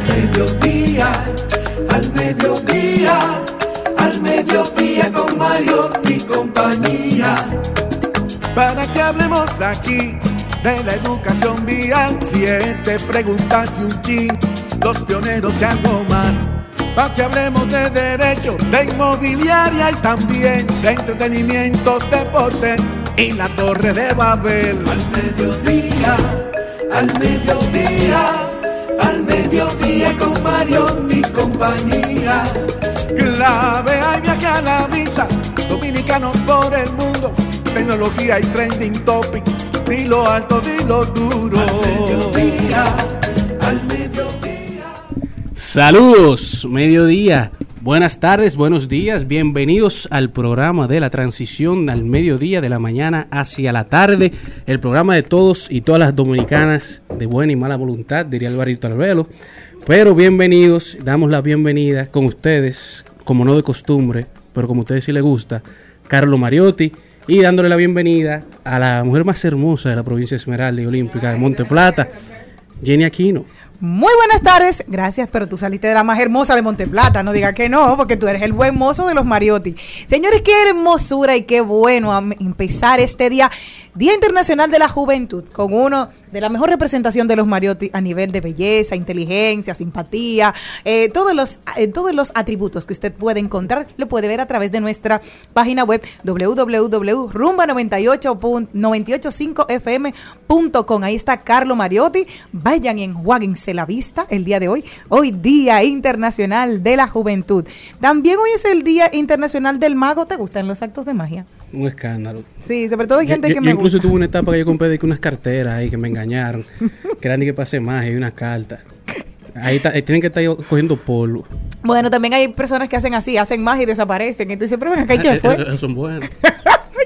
Al mediodía, al mediodía, al mediodía con Mario y compañía para que hablemos aquí de la educación vial. Siete preguntas y un chin, los pioneros y algo más. Para que hablemos de derecho, de inmobiliaria y también de entretenimientos, deportes y la torre de Babel. Al mediodía, al mediodía, al mediodía con Mario y compañía. Clave hay viaje a la vista, dominicanos por el mundo tecnología y trending topic. Dilo alto, dilo duro. Al mediodía, al mediodía. Saludos, mediodía. Buenas tardes, buenos días. Bienvenidos al programa de la transición al mediodía de la mañana hacia la tarde. El programa de todos y todas las dominicanas de buena y mala voluntad, diría Alvarito Albelo. Pero bienvenidos, damos la bienvenida con ustedes, como no de costumbre, pero como a ustedes sí les gusta, Carlos Mariotti y dándole la bienvenida a la mujer más hermosa de la provincia Esmeralda y Olímpica de Monte Plata, Jenny Aquino. Muy buenas tardes, gracias, pero tú saliste de la más hermosa de Monteplata, no diga que no, porque tú eres el buen mozo de los Mariotti. Señores, qué hermosura y qué bueno empezar este día, Día Internacional de la Juventud, con uno de la mejor representación de los Mariotti a nivel de belleza, inteligencia, simpatía, eh, todos, los, eh, todos los atributos que usted puede encontrar, lo puede ver a través de nuestra página web www.rumba985fm.com. Ahí está Carlo Mariotti, vayan y enjuáguense la vista el día de hoy, hoy Día Internacional de la Juventud. También hoy es el Día Internacional del Mago. ¿Te gustan los actos de magia? Un escándalo. Sí, sobre todo hay gente yo, que yo me incluso gusta. tuve una etapa que yo compré de que unas carteras ahí que me engañaron, que eran de que pasé magia y una carta. Ahí, está- ahí tienen que estar cogiendo polvo. Bueno, también hay personas que hacen así, hacen magia y desaparecen. Entonces, pero ven acá, ¿y Ah, ¿qué eh, fue? eh, Son buenos.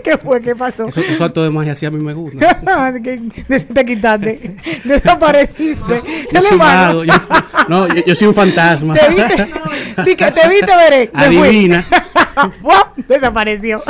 ¿Qué fue? ¿Qué pasó? Esos, esos actos de magia así a mí me gustan. que te quitaste, desapareciste. Yo soy mago, yo- no, yo, yo soy un fantasma. Te viste, te viste, veré. Adivina. Desapareció.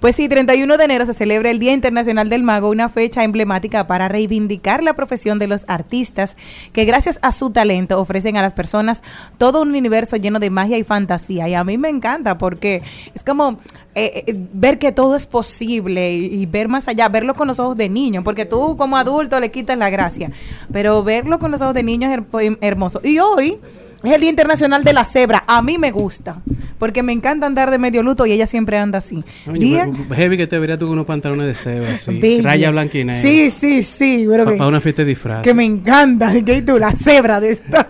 Pues sí, 31 de enero se celebra el Día Internacional del Mago, una fecha emblemática para reivindicar la profesión de los artistas que gracias a su talento ofrecen a las personas todo un universo lleno de magia y fantasía. Y a mí me encanta porque es como eh, eh, ver que todo es posible y, ver más allá, verlo con los ojos de niño, porque tú como adulto le quitas la gracia, pero verlo con los ojos de niño es her- hermoso. Y hoy... Es el Día Internacional de la Cebra. A mí me gusta. Porque me encanta andar de medio luto y ella siempre anda así. Oye, Día- Heavy que te vería tú con unos pantalones de cebra, así. Raya blanca y negra. Sí, sí, sí. pero Para una fiesta de disfraz. que me encanta. Que tú, la cebra de esta.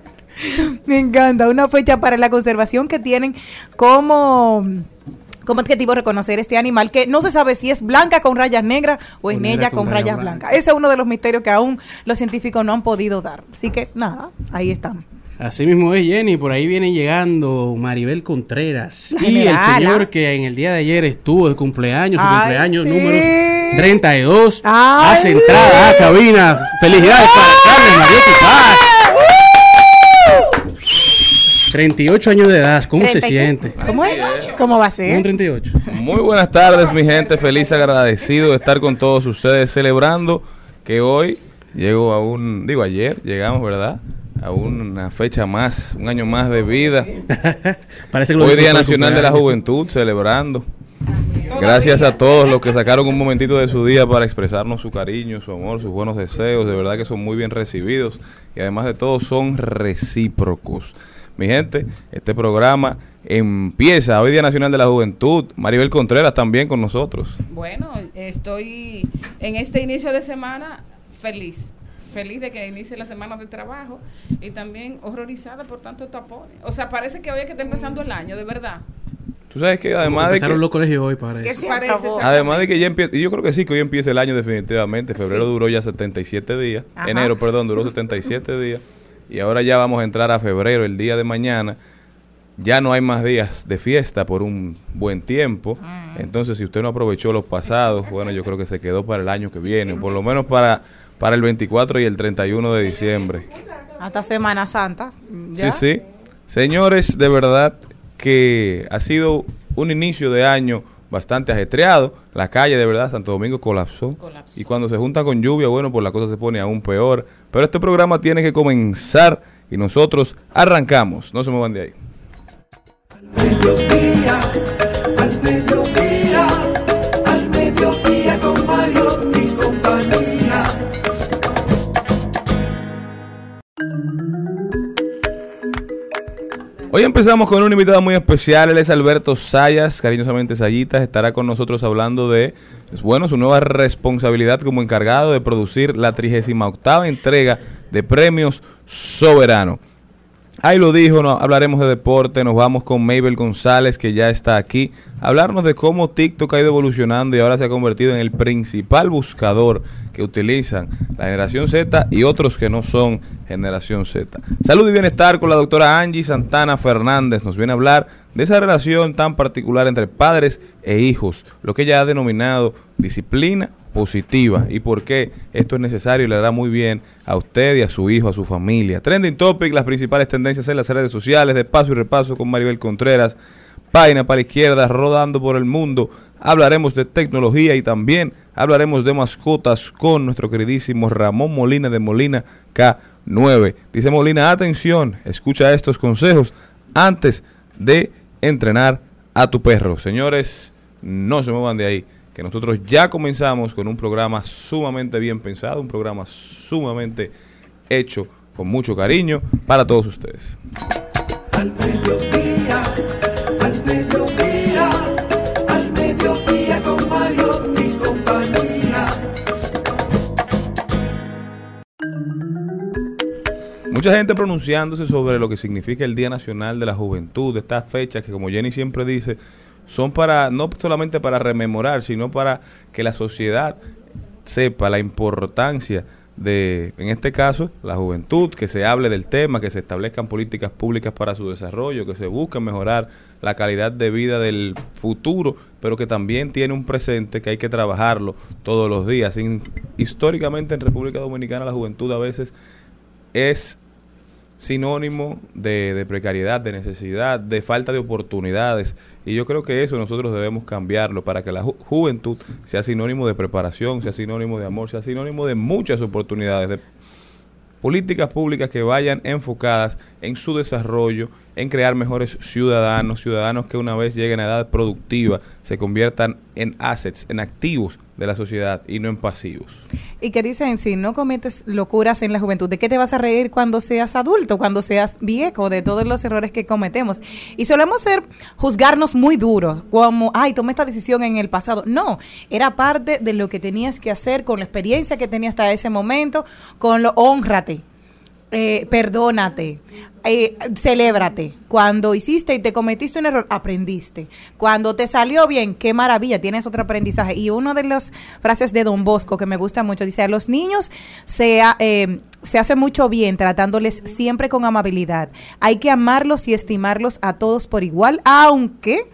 me encanta. Una fecha para la conservación que tienen como como adjetivo reconocer este animal que no se sabe si es blanca con rayas negras o es negra con con rayas blancas. Ese es uno de los misterios que aún los científicos no han podido dar. Así que nada, ahí están. Así mismo es Jenny, por ahí viene llegando Maribel Contreras. Y el señor que en el día de ayer estuvo de cumpleaños, su Ay, cumpleaños sí. número 32, Ay. hace entrada a cabina. Felicidades para Carmen Mariotti Paz. 38 años de edad, ¿cómo se 30 y qué? siente? ¿Cómo es? ¿Cómo va a Un ser? 38. Muy buenas tardes, mi gente. Feliz, agradecido de estar con todos ustedes celebrando que hoy llego a un, digo ayer, llegamos, ¿verdad? A una fecha más, un año más de vida. Parece que lo Hoy Día Nacional de la. Juventud, celebrando. Gracias a todos los que sacaron un momentito de su día para expresarnos su cariño, su amor, sus buenos deseos. De verdad que son muy bien recibidos y además de todo son recíprocos. Mi gente, este programa empieza hoy Día Nacional de la Juventud. Maribel Contreras también con nosotros. Bueno, estoy en este inicio de semana feliz. Feliz de que inicie la semana de trabajo y también horrorizada por tantos tapones. O sea, parece que hoy es que está empezando el año, de verdad. Tú sabes que además de Empezaron que, los colegios hoy para eso. Parece además de que ya empieza, y yo creo que sí, que hoy empieza el año definitivamente. Febrero duró ya 77 días. Ajá. Enero, perdón, duró 77 días. Y ahora ya vamos a entrar a febrero, el día de mañana. Ya no hay más días de fiesta por un buen tiempo. Entonces, si usted no aprovechó los pasados, bueno, yo creo que se quedó para el año que viene, por lo menos para, para el 24 y el 31 de diciembre. Hasta Semana Santa. ¿ya? Sí, sí. Señores, de verdad que ha sido un inicio de año bastante ajetreado. La calle, de verdad, Santo Domingo colapsó. Colapsó. Y cuando se junta con lluvia, bueno, pues la cosa se pone aún peor. Pero este programa tiene que comenzar y nosotros arrancamos. No se muevan de ahí. Empezamos con un invitado muy especial, él es Alberto Sayas, cariñosamente Sayitas, estará con nosotros hablando de, pues, bueno, su nueva responsabilidad como encargado de producir la 38 entrega de Premios Soberano. Ahí lo dijo, no, hablaremos de deporte, nos vamos con Mabel González, que ya está aquí, hablarnos de cómo TikTok ha ido evolucionando y ahora se ha convertido en el principal buscador que utilizan la generación Z y otros que no son generación Z. Salud y bienestar con la doctora Angie Santana Fernández, nos viene a hablar de esa relación tan particular entre padres e hijos, lo que ella ha denominado disciplina y por qué esto es necesario y le hará muy bien a usted y a su hijo, a su familia. Trending Topic, las principales tendencias en las redes sociales, de paso y repaso con Maribel Contreras, página para izquierda, rodando por el mundo. Hablaremos de tecnología y también hablaremos de mascotas con nuestro queridísimo Ramón Molina de Molina K9. Dice Molina, atención, escucha estos consejos antes de entrenar a tu perro. Señores, no se muevan de ahí, que nosotros ya comenzamos con un programa sumamente bien pensado, un programa sumamente hecho con mucho cariño para todos ustedes. Al mediodía, al mediodía, al mediodía con Mario y compañía. Mucha gente pronunciándose sobre lo que significa el Día Nacional de la Juventud, estas fechas que como Jenny siempre dice, son para no solamente para rememorar, sino para que la sociedad sepa la importancia de, en este caso, la juventud, que se hable del tema, que se establezcan políticas públicas para su desarrollo, que se busque mejorar la calidad de vida del futuro, pero que también tiene un presente que hay que trabajarlo todos los días. In- históricamente en República Dominicana la juventud a veces es sinónimo de, de precariedad, de necesidad, de falta de oportunidades. Y yo creo que eso nosotros debemos cambiarlo para que la ju- juventud sea sinónimo de preparación, sea sinónimo de amor, sea sinónimo de muchas oportunidades, de políticas públicas que vayan enfocadas en su desarrollo, en crear mejores ciudadanos, ciudadanos que una vez lleguen a edad productiva se conviertan en assets, en activos de la sociedad y no en pasivos. Y que dicen, si no cometes locuras en la juventud, ¿de qué te vas a reír cuando seas adulto, cuando seas viejo, de todos los errores que cometemos? Y solemos ser, juzgarnos muy duros, como, ay, tomé esta decisión en el pasado. No, era parte de lo que tenías que hacer con la experiencia que tenías hasta ese momento, con lo, honrate. Eh, perdónate, eh, celébrate. Cuando hiciste y te cometiste un error, aprendiste. Cuando te salió bien, qué maravilla, tienes otro aprendizaje. Y una de las frases de Don Bosco que me gusta mucho dice, a los niños se, eh, se hace mucho bien tratándoles siempre con amabilidad. Hay que amarlos y estimarlos a todos por igual, aunque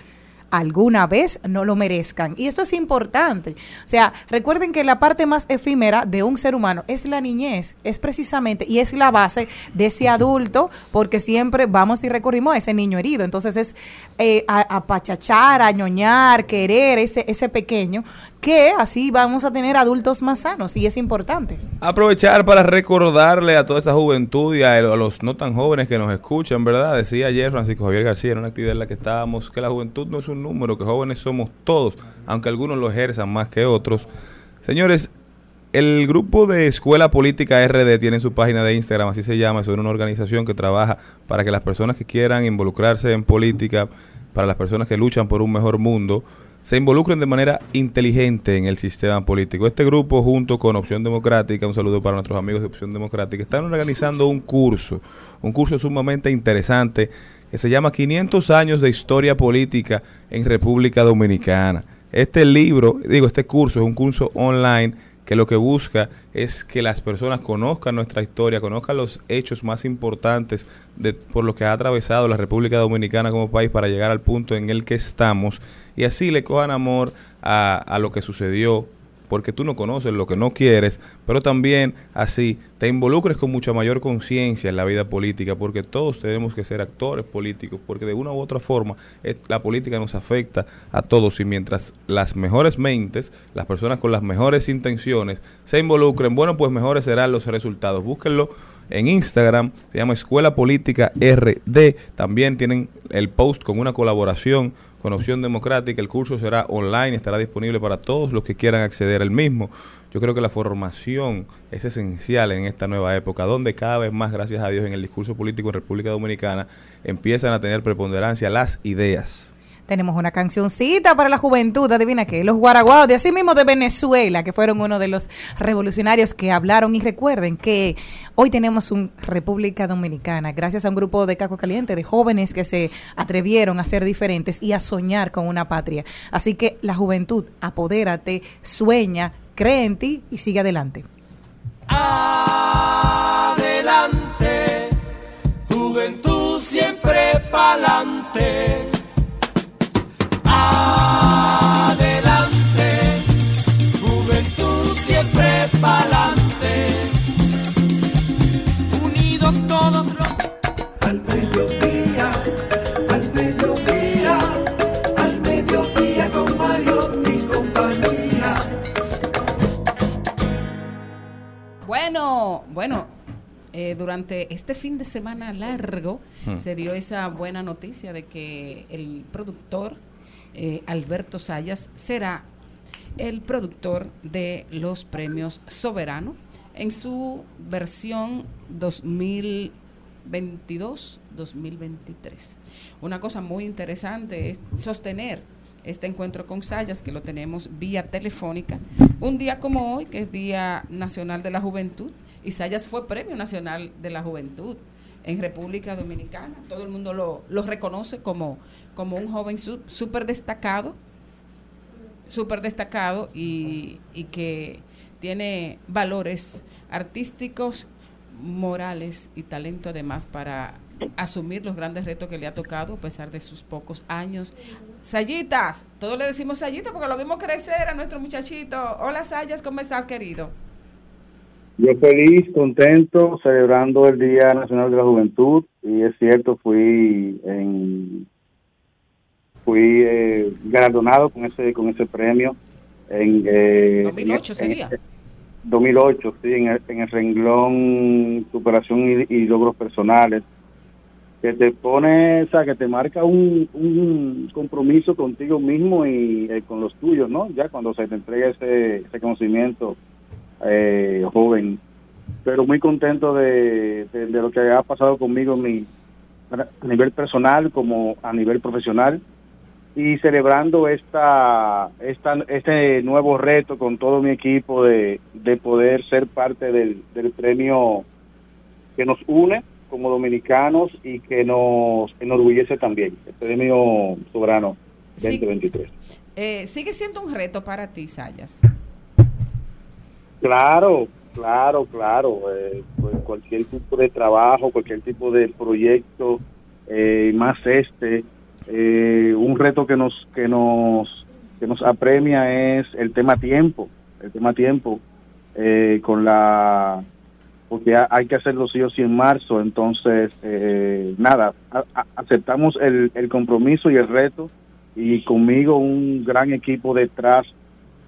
alguna vez no lo merezcan. Y esto es importante. O sea, recuerden que la parte más efímera de un ser humano es la niñez, es precisamente, y es la base de ese adulto, porque siempre vamos y recurrimos a ese niño herido. Entonces es eh, a- apachachar, añoñar, querer ese, ese pequeño, que así vamos a tener adultos más sanos, y es importante. Aprovechar para recordarle a toda esa juventud y a, los no tan jóvenes que nos escuchan, ¿verdad? Decía ayer Francisco Javier García en una actividad en la que estábamos que la juventud no es un número, que jóvenes somos todos, aunque algunos lo ejerzan más que otros. Señores, el grupo de Escuela Política RD tiene su página de Instagram, así se llama, es una organización que trabaja para que las personas que quieran involucrarse en política, para las personas que luchan por un mejor mundo, se involucren de manera inteligente en el sistema político. Este grupo, junto con Opción Democrática, un saludo para nuestros amigos de Opción Democrática, están organizando un curso, un curso sumamente interesante que se llama 500 años de historia política en República Dominicana. Este libro, digo, este curso es un curso online que lo que busca es que las personas conozcan nuestra historia, conozcan los hechos más importantes de, por los que ha atravesado la República Dominicana como país para llegar al punto en el que estamos y así le cojan amor a, a lo que sucedió, porque tú no conoces lo que no quieres, pero también así te involucres con mucha mayor conciencia en la vida política, porque todos tenemos que ser actores políticos, porque de una u otra forma eh, la política nos afecta a todos y mientras las mejores mentes, las personas con las mejores intenciones se involucren, bueno, pues mejores serán los resultados. Búsquenlo en Instagram, se llama Escuela Política RD. También tienen el post con una colaboración con Opción Democrática. El curso será online, estará disponible para todos los que quieran acceder al mismo. Yo creo que la formación es esencial en esta nueva época, donde cada vez más, gracias a Dios, en el discurso político en República Dominicana empiezan a tener preponderancia las ideas. Tenemos una cancioncita para la juventud, adivina qué, los guaraguaos de así mismo de Venezuela, que fueron uno de los revolucionarios que hablaron y recuerden que hoy tenemos un República Dominicana gracias a un grupo de caco caliente de jóvenes que se atrevieron a ser diferentes y a soñar con una patria. Así que la juventud, apodérate, sueña, cree en ti y sigue adelante. Adelante, juventud siempre pa'lante. Bueno, bueno, eh, durante este fin de semana largo Hmm. se dio esa buena noticia de que el productor eh, Alberto Sayas será el productor de los premios Soberano en su versión 2022-2023. Una cosa muy interesante es sostener este encuentro con Sayas, que lo tenemos vía telefónica, un día como hoy, que es Día Nacional de la Juventud, y Sayas fue Premio Nacional de la Juventud en República Dominicana. Todo el mundo lo, reconoce como, como un joven súper destacado, súper destacado y que tiene valores artísticos, morales y talento además para asumir los grandes retos que le ha tocado a pesar de sus pocos años. Sayitas, todos le decimos Sayita porque lo vimos crecer a nuestro muchachito. Hola Sayas, ¿cómo estás querido? Yo feliz, contento, celebrando el Día Nacional de la Juventud y es cierto, fui en, fui eh, galardonado con ese con ese premio en eh, 2008 en- sería. en- 2008, sí, en el, en el renglón superación y, y logros personales que te pone, o sea, que te marca un, un compromiso contigo mismo y eh, con los tuyos, ¿no? Ya cuando se te entrega ese, conocimiento eh, joven, pero muy contento de, de, lo que ha pasado conmigo mi, a nivel personal como a nivel profesional y celebrando esta, esta este nuevo reto con todo mi equipo de, de poder ser parte del, del premio que nos une como dominicanos y que nos enorgullece también, el premio soberano Sí. 2023. Eh, ¿Sigue siendo un reto para ti, Sayas? Claro, claro, claro. eh, pues cualquier tipo de trabajo, cualquier tipo de proyecto, eh, más este, eh, un reto que nos que nos que nos apremia es el tema tiempo, el tema tiempo eh, con la porque ha- hay que hacerlo sí o sí en marzo, entonces eh, nada, aceptamos el, el compromiso y el reto y conmigo un gran equipo detrás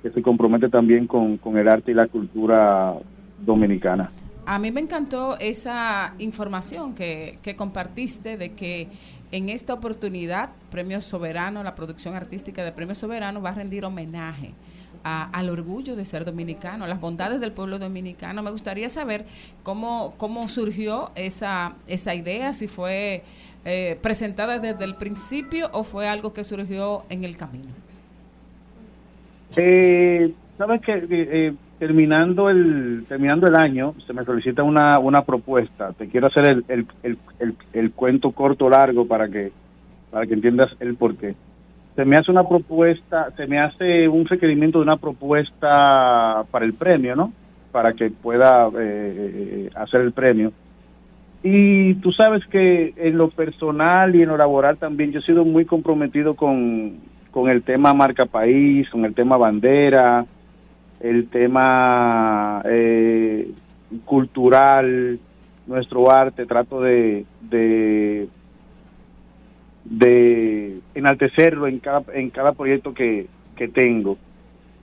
que se compromete también con, con el arte y la cultura dominicana. A mí me encantó esa información que, que compartiste de que en esta oportunidad Premio Soberano, la producción artística de Premio Soberano va a rendir homenaje a- al orgullo de ser dominicano, a las bondades del pueblo dominicano. Me gustaría saber cómo, cómo surgió esa, esa idea, si fue eh, presentada desde el principio o fue algo que surgió en el camino. Eh, Sabes que eh, eh, terminando el terminando el año se me solicita una, una propuesta. Te quiero hacer el, el, el, cuento corto largo para que para que entiendas el porqué. Se me hace una propuesta, se me hace un requerimiento de una propuesta para el premio, ¿no? Para que pueda eh, hacer el premio. Y tú sabes que en lo personal y en lo laboral también yo he sido muy comprometido con, con el tema marca país, con el tema bandera, el tema eh, cultural, nuestro arte, trato de, de, de enaltecerlo en cada, en cada proyecto que, que tengo.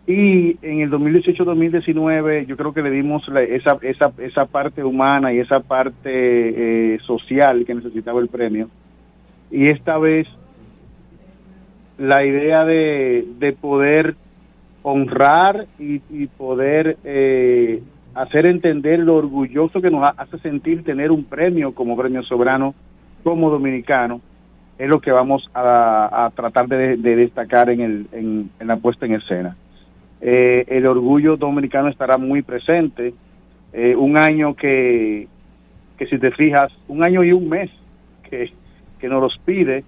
Y en el 2018-2019 yo creo que le dimos esa, esa, esa parte humana y esa parte eh, social que necesitaba el premio. Y esta vez la idea de, de poder honrar y, y poder eh, hacer entender lo orgulloso que nos ha- hace sentir tener un premio como premio soberano como dominicano es lo que vamos a, a tratar de, de destacar en, el, en, la puesta en escena. Eh, el orgullo dominicano estará muy presente. Eh, un año que, que si te fijas, un año y un mes que, que nos los pide,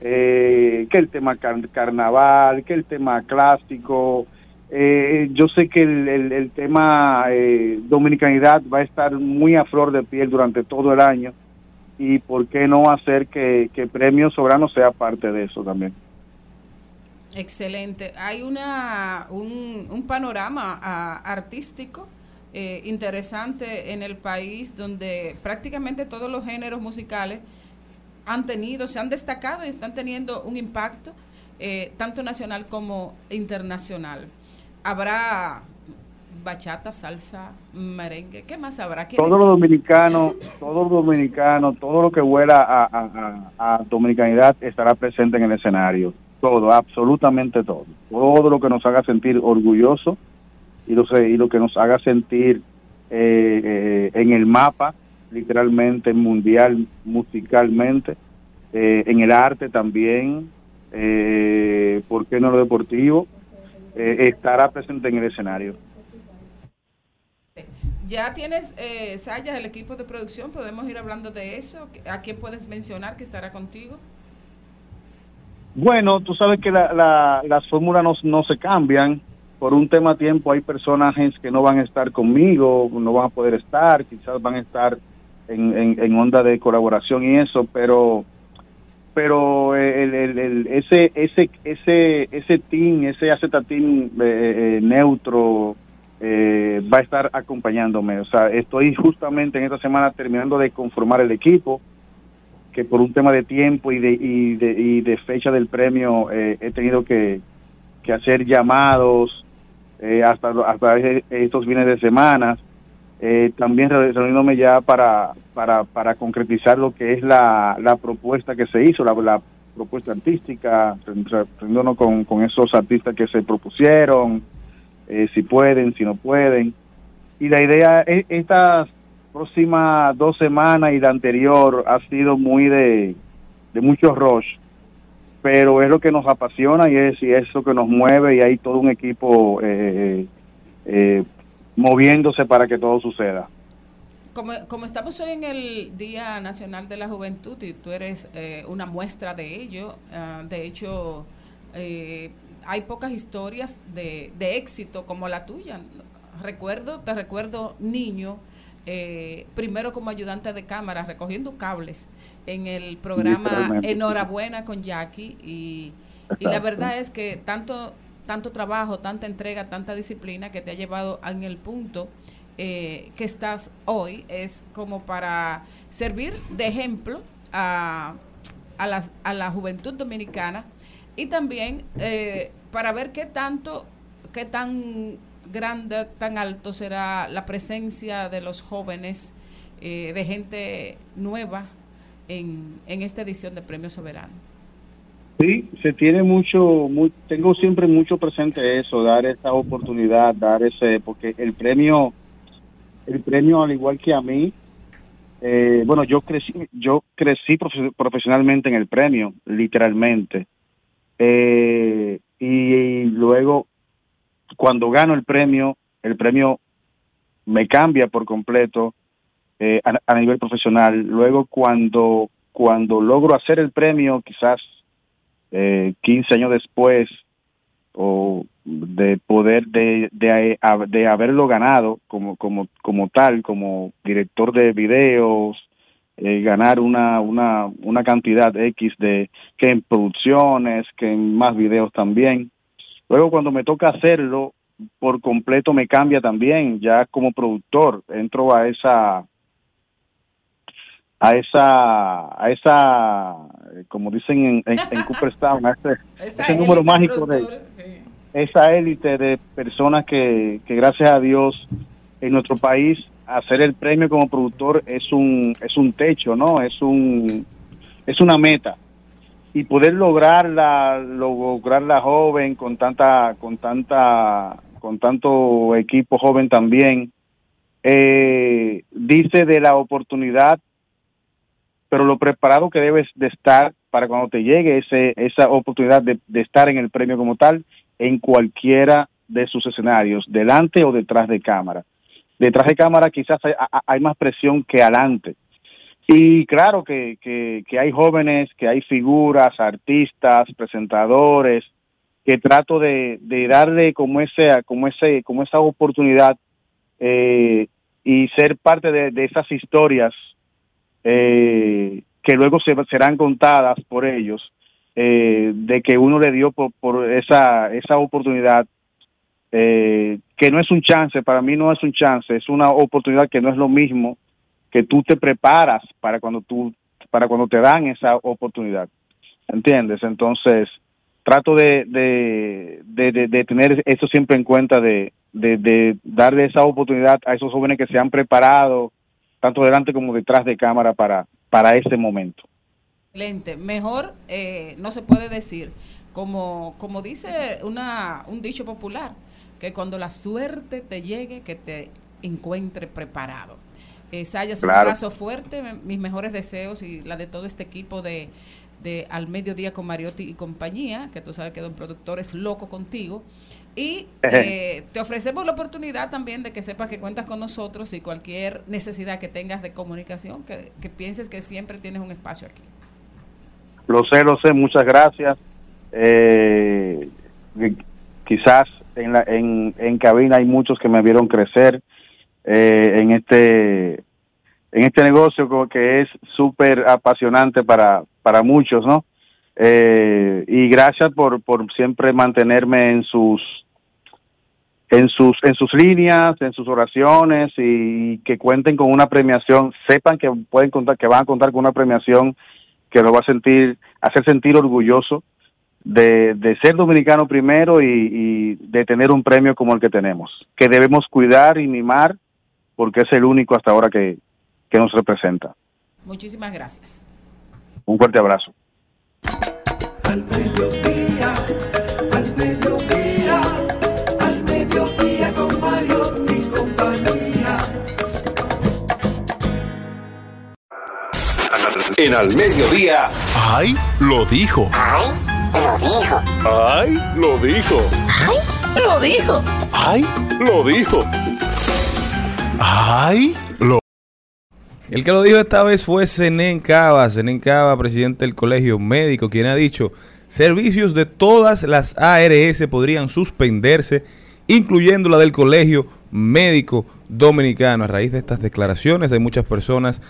eh, que el tema car- carnaval, que el tema clásico. Yo sé que el, el- el tema eh, dominicanidad va a estar muy a flor de piel durante todo el año y por qué no hacer que, que Premio Soberano sea parte de eso también. Excelente. Hay una, un, un panorama ah, artístico eh, interesante en el país donde prácticamente todos los géneros musicales han tenido, se han destacado y están teniendo un impacto eh, tanto nacional como internacional. Habrá bachata, salsa, merengue, ¿qué más habrá? ¿Quién- Todo lo dominicano, todo lo dominicano, todo lo que huela a, a- a- a dominicanidad estará presente en el escenario. Todo, absolutamente todo. Todo lo que nos haga sentir orgullosos y lo, y lo que nos haga sentir eh, eh, en el mapa, literalmente, mundial, musicalmente, eh, en el arte también, eh, ¿por qué no lo deportivo? Eh, estará presente en el escenario. Ya tienes, eh, Sayas, el equipo de producción, podemos ir hablando de eso. ¿A quién puedes mencionar que estará contigo? Bueno, tú sabes que la, la- las fórmulas no, se cambian. Por un tema tiempo hay personajes que no van a estar conmigo, no van a poder estar, quizás van a estar en, onda de colaboración y eso, pero pero el, el- el- ese ese ese ese team, ese team eh, eh, neutro eh, va a estar acompañándome. O sea, estoy justamente en esta semana terminando de conformar el equipo que por un tema de tiempo y de, y de, y de fecha del premio eh, he tenido que, que hacer llamados eh, hasta, hasta estos fines de semana. Eh, también re- reuniéndome ya para, para, para concretizar lo que es la, la propuesta que se hizo, la, la propuesta artística, re- re- reuniéndonos con, con esos artistas que se propusieron, eh, si pueden, si no pueden. Y la idea es estas próximas dos semanas y la anterior ha sido muy de, de mucho rush, pero es lo que nos apasiona y es, y es lo que nos mueve y hay todo un equipo eh, eh, moviéndose para que todo suceda. como, como estamos hoy en el Día Nacional de la Juventud y tú eres eh, una muestra de ello, ah, de hecho, eh, hay pocas historias de, de éxito como la tuya. Recuerdo, te recuerdo niño, eh, primero como ayudante de cámara, recogiendo cables en el programa. Enhorabuena con Jackie y, y la verdad es que tanto tanto trabajo, tanta entrega, tanta disciplina que te ha llevado en el punto eh, que estás hoy es como para servir de ejemplo a, a, la, a la juventud dominicana y también eh, para ver qué tanto, qué tan grande, tan alto será la presencia de los jóvenes, eh, de gente nueva en, en esta edición de Premio Soberano. Sí, se tiene mucho, mu- tengo siempre mucho presente eso, dar esa oportunidad, dar ese, porque el premio, el premio al igual que a mí, eh, bueno, yo crecí, yo crecí profe- profesionalmente en el premio, literalmente, Eh, y, luego cuando gano el premio, el premio me cambia por completo eh, a, nivel profesional. Luego cuando cuando logro hacer el premio, quizás eh, 15 años después o de poder de, de, de haberlo ganado como como como tal como director de videos eh, ganar una una una cantidad x de que en producciones que en más videos también luego cuando me toca hacerlo por completo me cambia también ya como productor entro a esa a esa a esa como dicen en, en, en Cooperstown a ese, Esa ese número mágico de sí. esa élite de personas que, que gracias a Dios en nuestro país hacer el premio como productor es un es un techo no es un es una meta y poder lograrla lograrla joven con tanta con tanta con tanto equipo joven también eh, dice de la oportunidad pero lo preparado que debes de estar para cuando te llegue ese, esa oportunidad de, de estar en el premio como tal en cualquiera de sus escenarios, delante o detrás de cámara. Detrás de cámara quizás hay, hay más presión que adelante. Y claro que, que, hay jóvenes, que hay figuras, artistas, presentadores, que trato de, de darle como ese, como ese, como esa oportunidad eh, y ser parte de, de esas historias eh, que luego se, serán contadas por ellos, eh, de que uno le dio por, por esa, esa oportunidad, eh, que no es un chance, para mí no es un chance, es una oportunidad que no es lo mismo que tú te preparas para cuando tú, para cuando te dan esa oportunidad, ¿entiendes? Entonces, trato de, de, de, tener eso siempre en cuenta, de darle esa oportunidad a esos jóvenes que se han preparado, tanto delante como detrás de cámara para, para ese momento. Excelente. Mejor eh, no se puede decir, como, como dice una, un dicho popular, que cuando la suerte te llegue, que te encuentre preparado. Eh, Sayas, claro. un abrazo fuerte, mis mejores deseos y la de todo este equipo de, de Al Mediodía con Mariotti y compañía, que tú sabes que Don Productor es loco contigo. Y eh, te ofrecemos la oportunidad también de que sepas que cuentas con nosotros y cualquier necesidad que tengas de comunicación, que, que pienses que siempre tienes un espacio aquí. Lo sé, lo sé, muchas gracias. Eh, quizás en, la, en, en cabina hay muchos que me vieron crecer eh, en este en este negocio que es súper apasionante para, para muchos, ¿no? Eh, y gracias por, por siempre mantenerme en sus en sus en sus líneas, en sus oraciones y que cuenten con una premiación, sepan que pueden contar que van a contar con una premiación que lo va a sentir hacer sentir orgulloso de, de ser dominicano primero y, y de tener un premio como el que tenemos, que debemos cuidar y mimar porque es el único hasta ahora que, que nos representa. Muchísimas gracias. Un fuerte abrazo. Al mediodía, al mediodía, al mediodía con Mario y compañía. En al mediodía. ¡Ay! Lo dijo. ¡Ay! Lo dijo. ¡Ay! Lo dijo. ¡Ay! Lo dijo. ¡Ay! Lo dijo. ¡Ay! El que lo dijo esta vez fue Zenén Cava, Zenén Cava, presidente del Colegio Médico, quien ha dicho, servicios de todas las ARS podrían suspenderse, incluyendo la del Colegio Médico Dominicano. A raíz de estas declaraciones hay muchas personas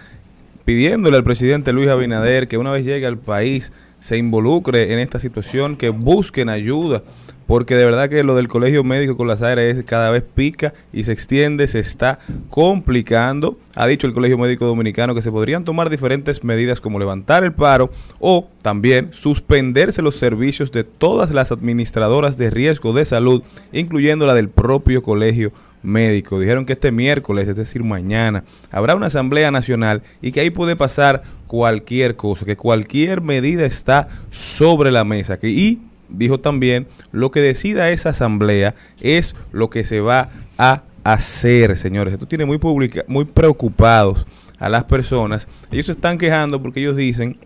pidiéndole al presidente Luis Abinader que una vez llegue al país se involucre en esta situación, que busquen ayuda, porque de verdad que lo del colegio médico con las ARS cada vez pica y se extiende, se está complicando. Ha dicho el Colegio Médico Dominicano que se podrían tomar diferentes medidas como levantar el paro o también suspenderse los servicios de todas las administradoras de riesgo de salud, incluyendo la del propio colegio médico. Dijeron que este miércoles, es decir, mañana, habrá una asamblea nacional y que ahí puede pasar cualquier cosa, que cualquier medida está sobre la mesa. Que, y dijo también, lo que decida esa asamblea es lo que se va a hacer, señores. Esto tiene muy, publica, muy preocupados a las personas. Ellos se están quejando porque ellos dicen,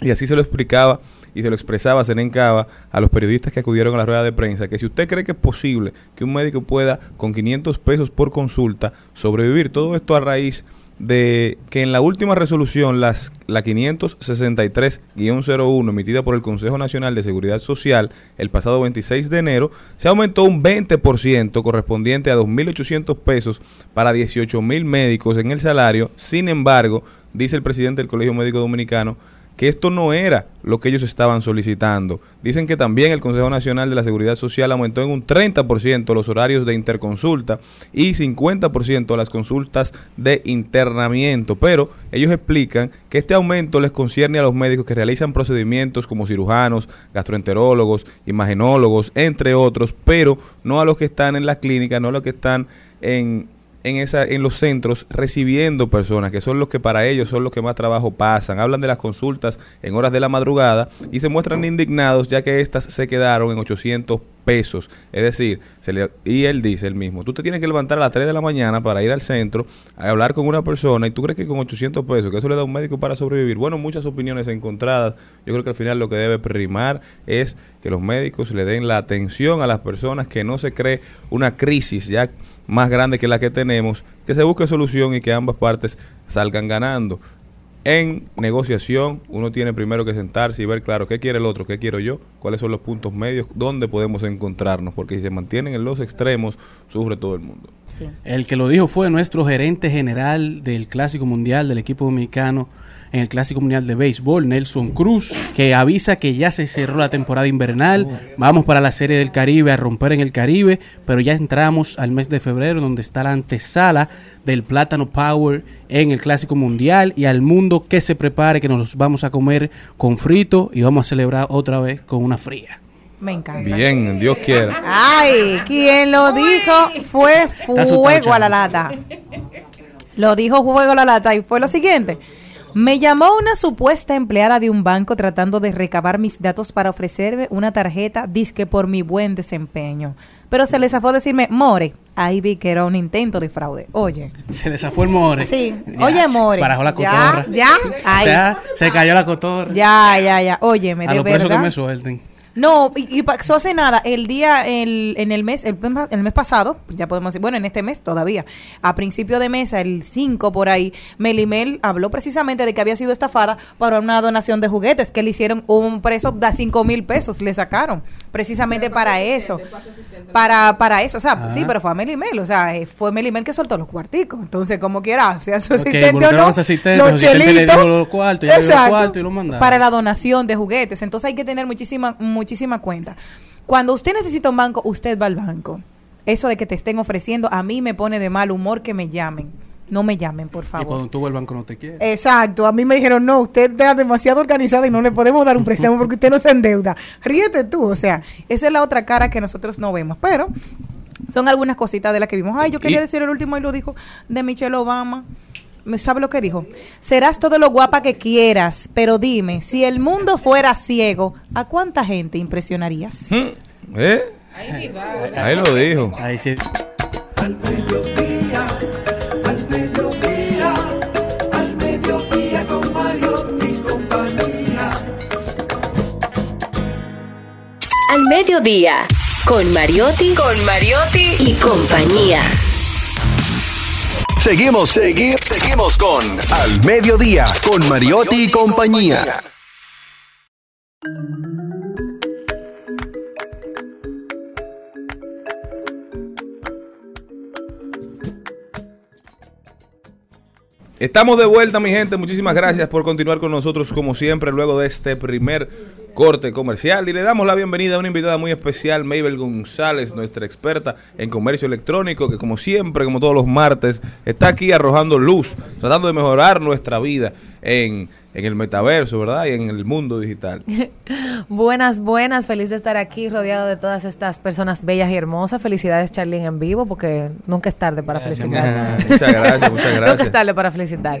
y así se lo explicaba y se lo expresaba Cava a los periodistas que acudieron a la rueda de prensa, que si usted cree que es posible que un médico pueda con 500 pesos por consulta sobrevivir, todo esto a raíz de que en la última resolución, las, la 563-01 emitida por el Consejo Nacional de Seguridad Social el pasado 26 de enero, se aumentó un 20% correspondiente a 2.800 pesos para 18.000 médicos en el salario. Sin embargo, dice el presidente del Colegio Médico Dominicano, que esto no era lo que ellos estaban solicitando. Dicen que también el Consejo Nacional de la Seguridad Social aumentó en un 30% los horarios de interconsulta y 50% las consultas de internamiento, pero ellos explican que este aumento les concierne a los médicos que realizan procedimientos como cirujanos, gastroenterólogos, imagenólogos, entre otros, pero no a los que están en las clínicas, no a los que están en en, esa, en los centros recibiendo personas, que son los que para ellos son los que más trabajo pasan. Hablan de las consultas en horas de la madrugada y se muestran indignados ya que estas se quedaron en 800 pesos. Es decir, y él dice el mismo, tú te tienes que levantar a las 3 de la mañana para ir al centro a hablar con una persona y tú crees que con 800 pesos, que eso le da un médico para sobrevivir. Bueno, muchas opiniones encontradas. Yo creo que al final lo que debe primar es que los médicos le den la atención a las personas, que no se cree una crisis ya más grande que la que tenemos, que se busque solución y que ambas partes salgan ganando. En negociación, uno tiene primero que sentarse y ver, claro, qué quiere el otro, qué quiero yo, cuáles son los puntos medios, dónde podemos encontrarnos, porque si se mantienen en los extremos, sufre todo el mundo. El que lo dijo fue nuestro gerente general del Clásico Mundial del equipo dominicano, en el Clásico Mundial de Béisbol, Nelson Cruz, que avisa que ya se cerró la temporada invernal, vamos para la Serie del Caribe a romper en el Caribe, pero ya entramos al mes de febrero donde está la antesala del Plátano Power en el Clásico Mundial y al mundo que se prepare, que nos vamos a comer con frito y vamos a celebrar otra vez con una fría. Me encanta. Bien, Dios quiera. Ay, quien lo dijo fue Fuego a la Lata. Lo dijo Fuego a la Lata y fue lo siguiente. Me llamó una supuesta empleada de un banco tratando de recabar mis datos para ofrecerme una tarjeta disque por mi buen desempeño. Pero se les zafó decirme, More. Ahí vi que era un intento de fraude. Oye. Se les zafó el More. Sí. Oye, More. Parajó la cotorra. Ya, ya. Ahí. se cayó la cotorra. Ya, ya, ya. Oye, me A de verdad. pesos que me suelten. No, y, y pasó hace nada, el día, el, en el mes, el, mes pasado, pues ya podemos decir, bueno, en este mes todavía, a principio de mes, el 5 por ahí, Melimel habló precisamente de que había sido estafada para una donación de juguetes, que le hicieron un preso de 5 mil pesos, le sacaron, precisamente para eso, para, para eso, o sea, Ah. sí, pero fue a Melimel, o sea, eh, fue Melimel que soltó los cuarticos, entonces como quiera, sea su asistente o no, a su asistente, los asistente le chelitos, dio los cuartos, le dio los exacto, cuartos y lo mandaron. para la donación de juguetes. Entonces hay que tener muchísima, muchísima cuenta. Cuando usted necesita un banco, usted va al banco. Eso de que te estén ofreciendo, a mí me pone de mal humor que me llamen. No me llamen, por Y favor. cuando tú vas al banco no te quiere. Exacto, a mí me dijeron, no, usted está demasiado organizada y no le podemos dar un préstamo porque usted no se endeuda. Ríete tú, o sea, esa es la otra cara que nosotros no vemos, pero son algunas cositas de las que vimos. Ay, yo quería Y- decir el último y lo dijo de Michelle Obama. ¿Me ¿Sabe lo que dijo? Serás todo lo guapa que quieras, pero dime, si el mundo fuera ciego, ¿a cuánta gente impresionarías? ¿Eh? Ahí lo dijo. Ahí sí. Al Al mediodía, con Mariotti, con Mariotti y compañía. Seguimos, seguimos, seguimos con Al Mediodía, con Mariotti y compañía. Estamos de vuelta, mi gente. Muchísimas gracias por continuar con nosotros, como siempre, luego de este primer corte comercial. Y le damos la bienvenida a una invitada muy especial, Mabel González, nuestra experta en comercio electrónico, que como siempre, como todos los martes, está aquí arrojando luz, tratando de mejorar nuestra vida en, en el metaverso, ¿verdad? Y en el mundo digital. Buenas, buenas, feliz de estar aquí rodeado de todas estas personas bellas y hermosas. Felicidades, Charlene, en vivo, porque nunca es tarde para felicitar. muchas gracias, muchas gracias. Nunca es tarde para felicitar.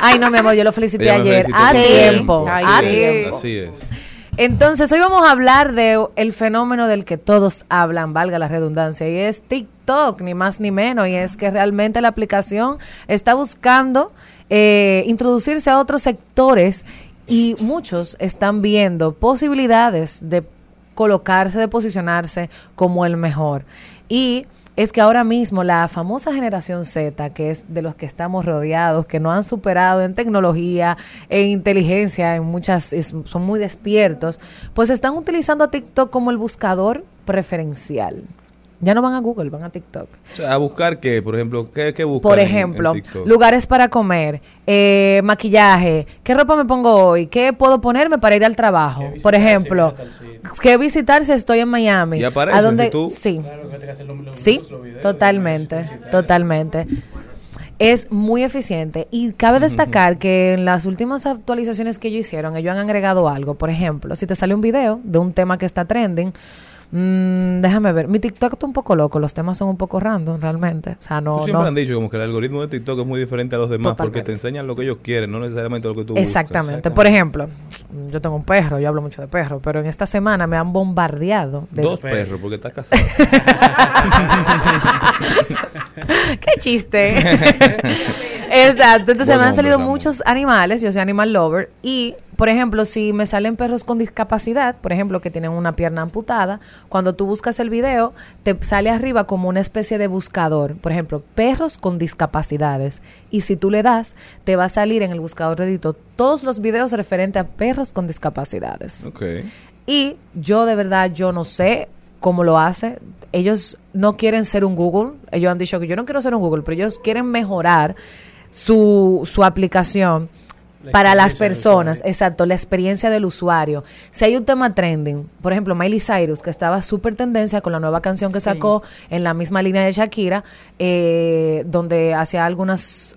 Ay, no, mi amor, yo lo felicité ayer. A tiempo, Ay, a tiempo. Así es. Entonces, hoy vamos a hablar de el fenómeno del que todos hablan, valga la redundancia, y es TikTok, ni más ni menos, y es que realmente la aplicación está buscando eh, introducirse a otros sectores y muchos están viendo posibilidades de colocarse, de posicionarse como el mejor. Y es que ahora mismo la famosa generación Z, que es de los que estamos rodeados, que no han superado en tecnología, en inteligencia, en muchas, es- son muy despiertos, pues están utilizando a TikTok como el buscador preferencial. Ya no van a Google, van a TikTok. O sea, a buscar qué, por ejemplo, qué, qué buscan Por en- en ejemplo, TikTok? lugares para comer, eh, maquillaje, qué ropa me pongo hoy, qué puedo ponerme para ir al trabajo. Por ejemplo, qué visitar si estoy en Miami. Y aparece, ¿A dónde? si tú- Sí. Sí, totalmente, totalmente. Es muy eficiente y cabe destacar que en las últimas actualizaciones que ellos hicieron, ellos han agregado algo. Por ejemplo, si te sale un video de un tema que está trending, mm, déjame ver, mi TikTok está un poco loco, los temas son un poco random realmente. O sea, no... Tú siempre no- han dicho como que el algoritmo de TikTok es muy diferente a los demás porque te enseñan lo que ellos quieren, no necesariamente lo que tú buscas. Exactamente. Por ejemplo, yo tengo un perro, yo hablo mucho de perro, pero en esta semana me han bombardeado de Dos perros, porque estás casado. ¡Qué chiste! Exacto. Entonces Buen me han salido muchos animales, yo soy animal lover, y por ejemplo, si me salen perros con discapacidad, por ejemplo, que tienen una pierna amputada, cuando tú buscas el video, te sale arriba como una especie de buscador. Por ejemplo, perros con discapacidades. Y si tú le das, te va a salir en el buscador de Edito todos los videos referentes a perros con discapacidades. ok. Y yo de verdad, yo no sé cómo lo hace. Ellos no quieren ser un Google. Ellos han dicho que yo no quiero ser un Google, pero ellos quieren mejorar su, su aplicación La para las personas. Exacto, la experiencia del usuario. Si hay un tema trending, por ejemplo, Miley Cyrus, que estaba súper tendencia con la nueva canción que Sí. sacó en la misma línea de Shakira, eh, donde hacía algunas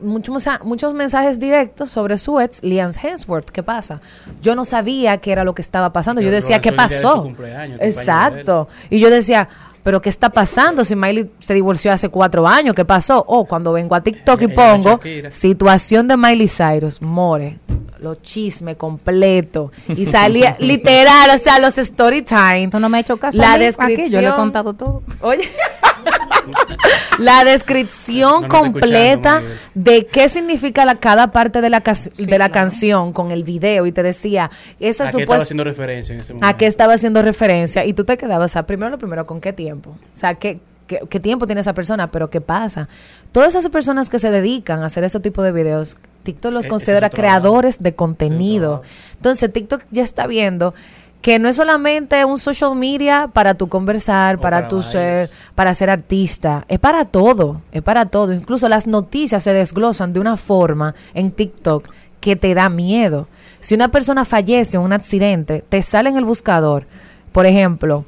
muchos, muchos mensajes directos sobre su ex, Liam Hemsworth. ¿Qué pasa? Yo no sabía qué era lo que estaba pasando. Yo decía, ¿qué de pasó? Exacto. Y yo decía, ¿pero qué está pasando? Si Miley se divorció hace cuatro años, ¿qué pasó? Oh, cuando vengo a TikTok y pongo situación de Miley Cyrus, more. Los chismes completo. Y salía literal, o sea, los story time. Tú no me has hecho caso. La a mí, descripción. Yo le he contado todo. Oye. la descripción No completa de qué significa la, cada parte de la, de la canción con el video y te decía esa ¿A qué estaba haciendo referencia en ese momento? a qué estaba haciendo referencia y tú te quedabas, o sea, primero lo primero, ¿con qué tiempo? O sea, ¿qué, qué, qué tiempo tiene esa persona? Pero ¿qué pasa? Todas esas personas que se dedican a hacer ese tipo de videos, TikTok los E- considera creadores de contenido. Entonces, TikTok ya está viendo que no es solamente un social media para tu conversar, para, para tu ser, para ser artista, es para todo, es para todo. Incluso las noticias se desglosan de una forma en TikTok que te da miedo. Si una persona fallece en un accidente, te sale en el buscador, por ejemplo,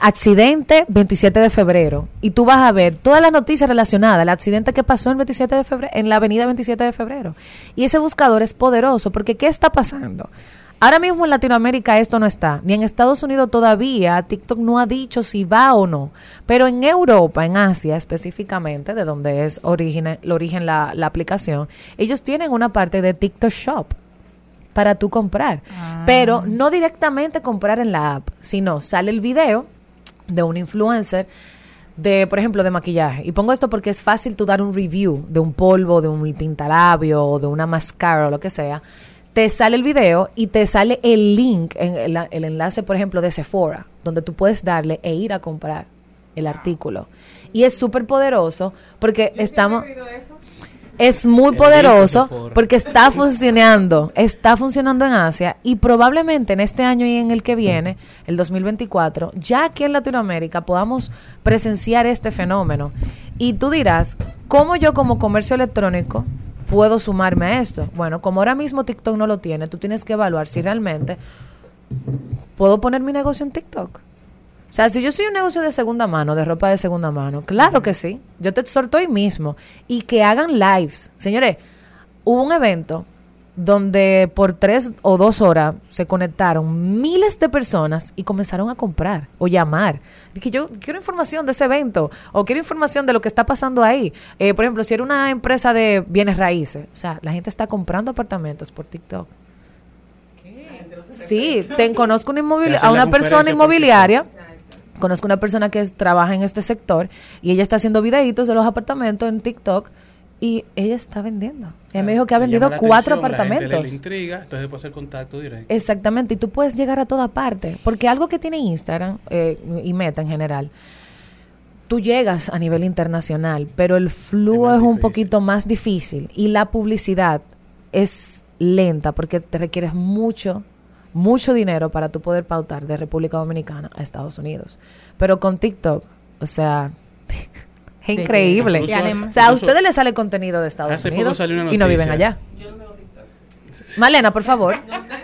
accidente 27 de febrero, y tú vas a ver todas las noticias relacionadas al accidente que pasó el 27 de febrero, en la avenida 27 de febrero. Y ese buscador es poderoso, porque ¿qué está pasando? Ahora mismo en Latinoamérica esto no está, ni en Estados Unidos todavía TikTok no ha dicho si va o no, pero en Europa, en Asia específicamente, de donde es origen, el origen la aplicación, ellos tienen una parte de TikTok Shop para tú comprar, pero no directamente comprar en la app, sino sale el video de un influencer de, por ejemplo, de maquillaje. Y pongo esto porque es fácil tú dar un review de un polvo, de un pintalabio o de una mascara o lo que sea. Te sale el video y te sale el link, en el, el enlace, por ejemplo, de Sephora, donde tú puedes darle e ir a comprar el artículo. Y es súper poderoso porque estamos... Es muy poderoso porque está funcionando, está funcionando en Asia y probablemente en este año y en el que viene, el 2024, ya aquí en Latinoamérica podamos presenciar este fenómeno. Y tú dirás, ¿cómo yo como comercio electrónico puedo sumarme a esto? Bueno, como ahora mismo TikTok no lo tiene, tú tienes que evaluar si realmente puedo poner mi negocio en TikTok. O sea, si yo soy un negocio de segunda mano, de ropa de segunda mano, claro que sí. Yo te exhorto hoy mismo. Y que hagan lives. Señores, hubo un evento donde por tres o dos horas se conectaron miles de personas y comenzaron a comprar o llamar. Dije, yo quiero información de ese evento o quiero información de lo que está pasando ahí. Eh, por ejemplo, si era una empresa de bienes raíces, o sea, la gente está comprando apartamentos por TikTok. Sí, te conozco una inmobili- a una persona inmobiliaria conozco una persona que es- trabaja en este sector y ella está haciendo videitos de los apartamentos en TikTok y ella está vendiendo. Ella me dijo que ha vendido cuatro atención, la gente apartamentos. Le intriga, entonces puede hacer contacto directo. Exactamente, y tú puedes llegar a toda parte, porque algo que tiene Instagram eh, y Meta en general, tú llegas a nivel internacional, pero el flujo es, un poquito más difícil y la publicidad es lenta porque te requieres mucho, mucho dinero para tú poder pautar de República Dominicana a Estados Unidos. Pero con TikTok, o sea, es increíble. Incluso- o sea, a ustedes les sale contenido de Estados Hace poco Unidos salió una y no viven allá. Malena, por favor.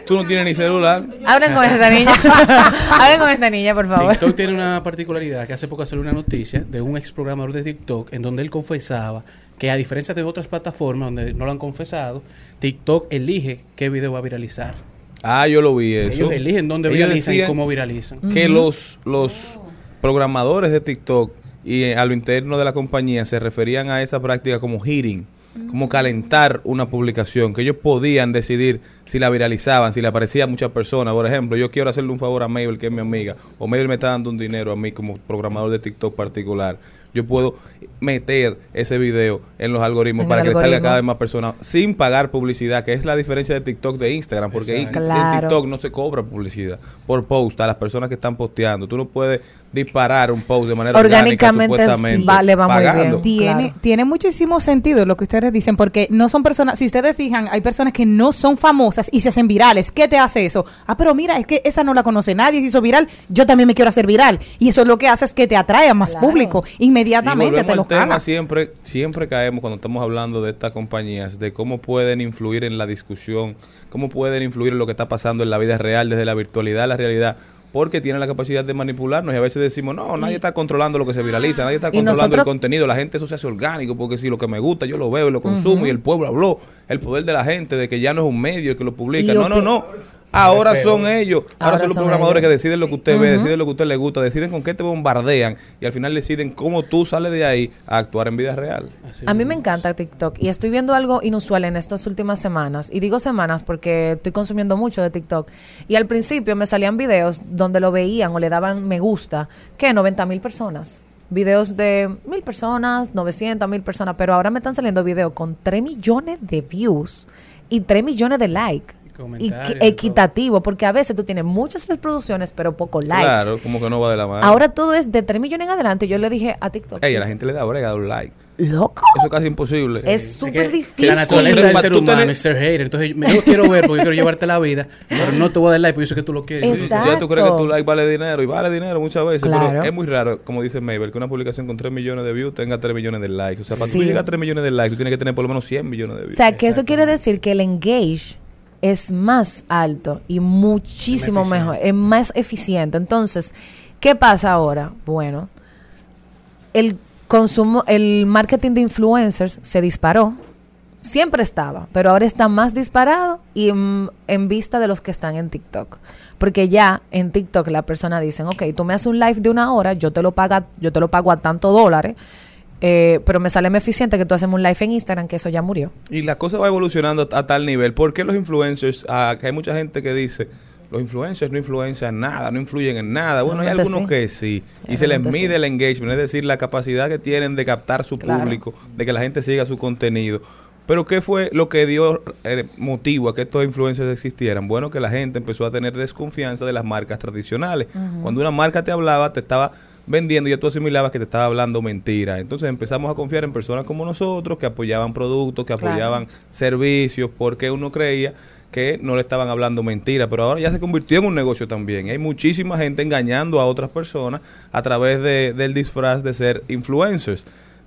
Tú no tienes ni celular. Hablen con esta niña. Hablen con esta niña, por favor. TikTok tiene una particularidad que hace poco salió una noticia de un ex programador de TikTok en donde él confesaba que a diferencia de otras plataformas donde no lo han confesado, TikTok elige qué video va a viralizar. Ah, yo lo vi eso. Ellos eligen dónde Ellos viralizan y cómo viralizan. Que los, los programadores de TikTok y eh, a lo interno de la compañía se referían a esa práctica como hitting, como calentar una publicación, que ellos podían decidir si la viralizaban, si le aparecía a muchas personas. Por ejemplo, yo quiero hacerle un favor a Mabel, que es mi amiga, o Mabel me está dando un dinero a mí como programador de TikTok particular. Yo puedo meter ese video en los algoritmos En para que le salga cada vez más personas sin pagar publicidad, que es la diferencia de TikTok de Instagram, porque en-. TikTok no se cobra publicidad por post a las personas que están posteando. Tú no puedes disparar un post de manera orgánica, Orgánicamente supuestamente, va- le va muy pagando. bien. Tiene, Claro. tiene muchísimo sentido lo que ustedes dicen, porque no son personas, si ustedes fijan, hay personas que no son famosas y se hacen virales. ¿Qué te hace eso? Ah, pero mira, es que esa no la conoce nadie, se hizo viral, yo también me quiero hacer viral. Y eso es lo que hace es que te atrae a más Claro. público. Y Inmediatamente volvemos te lo al tema, siempre, siempre caemos cuando estamos hablando de estas compañías, de cómo pueden influir en la discusión, cómo pueden influir en lo que está pasando en la vida real, desde la virtualidad a la realidad. Porque tienen la capacidad de manipularnos. Y a veces decimos, no, nadie está controlando lo que se viraliza, nadie está controlando el contenido, la gente eso se hace orgánico, porque si lo que me gusta yo lo veo y lo consumo y el pueblo habló, el poder de la gente, de que ya no es un medio que lo publica, no, no, no, ahora son ellos, ahora, Ahora son los son programadores ellos. que deciden lo que usted ve, deciden lo que a usted le gusta, deciden con qué te bombardean y al final deciden cómo tú sales de ahí a actuar en vida real. Así A mí me encanta TikTok y estoy viendo algo inusual en estas últimas semanas. Y digo semanas porque estoy consumiendo mucho de TikTok. Y al principio me salían videos donde lo veían o le daban me gusta, que 90 mil personas. Videos de mil personas, 900 mil personas. Pero ahora me están saliendo videos con 3 millones de views y 3 millones de likes. Y todo. equitativo, porque a veces tú tienes muchas reproducciones, pero pocos likes. Claro, como que no va de la mano. Ahora todo es de 3 millones en adelante. Yo le dije a TikTok, Ey, a la gente le da brega un like. loco, Eso es casi imposible. es Es súper que- difícil. La naturaleza del ser tenés- humano es ser hater. Entonces, me- yo quiero ver porque yo quiero llevarte la vida, pero no te voy a dar like porque yo sé que tú lo quieres. Exacto. Ya tú crees que tu like vale dinero y vale dinero muchas veces, Claro. pero es muy raro, como dice Mabel, que una publicación con 3 millones de views tenga 3 millones de likes. O sea, para Sí. tú llegar a 3 millones de likes, tú tienes que tener por lo menos 100 millones de views. O sea, que eso quiere decir que el engage es más alto y muchísimo Es mejor, es más eficiente. Entonces, ¿qué pasa ahora? Bueno, el consumo, el marketing de influencers se disparó. Siempre estaba, pero ahora está más disparado y en vista de los que están en TikTok. Porque ya en TikTok la persona dice, ok, tú me haces un live de una hora, yo te lo, paga, yo te lo pago a tantos dólares, eh, pero me sale más eficiente que tú haces un live en Instagram, que eso ya murió. Y la cosa va evolucionando a tal nivel. ¿Por qué los influencers, ah, que hay mucha gente que dice, los influencers no influencian nada, no influyen en nada? Bueno, hay algunos sí. que sí. Y se les mide sí. el engagement, es decir, la capacidad que tienen de captar su Claro. público, de que la gente siga su contenido. Pero ¿qué fue lo que dio eh, motivo a que estos influencers existieran? Bueno, que la gente empezó a tener desconfianza de las marcas tradicionales. Cuando una marca te hablaba, te estaba vendiendo y ya tú asimilabas que te estaba hablando mentira. Entonces empezamos a confiar en personas como nosotros que apoyaban productos, que Claro. apoyaban servicios, porque uno creía que no le estaban hablando mentira, pero ahora ya se convirtió en un negocio también. Hay muchísima gente engañando a otras personas a través de- del disfraz de ser influencers.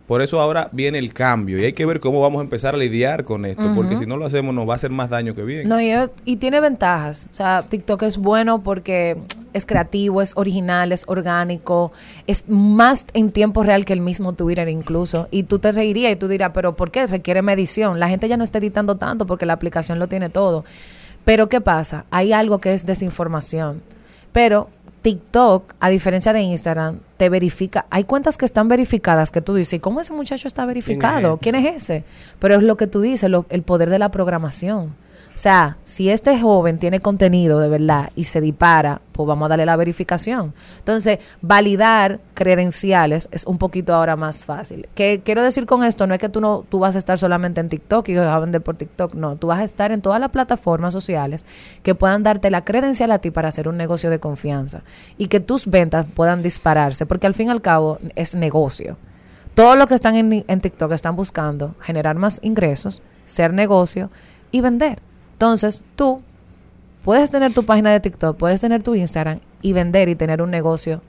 Por eso ahora viene el cambio y hay que ver cómo vamos a empezar a lidiar con esto, porque si no lo hacemos nos va a hacer más daño que bien. No, y, y tiene ventajas. O sea, TikTok es bueno porque es creativo, es original, es orgánico, es más en tiempo real que el mismo Twitter incluso. Y tú te reirías y tú dirás, pero ¿por qué? Requiere medición. La gente ya no está editando tanto porque la aplicación lo tiene todo. Pero ¿qué pasa? Hay algo que es desinformación. Pero TikTok, a diferencia de Instagram, te verifica. Hay cuentas que están verificadas que tú dices, ¿y cómo ese muchacho está verificado? ¿Quién es ese? Pero es lo que tú dices, lo- el poder de la programación. O sea, si este joven tiene contenido de verdad y se dispara, pues vamos a darle la verificación. Entonces, validar credenciales es un poquito ahora más fácil. ¿Qué quiero decir con esto? No es que tú no tú vas a estar solamente en TikTok y vas a vender por TikTok, no, tú vas a estar en todas las plataformas sociales que puedan darte la credencial a ti para hacer un negocio de confianza y que tus ventas puedan dispararse, porque al fin y al cabo es negocio. Todos los que están en, en TikTok están buscando generar más ingresos, ser negocio y vender. Entonces, tú puedes tener tu página de TikTok, puedes tener tu Instagram y vender y tener un negocio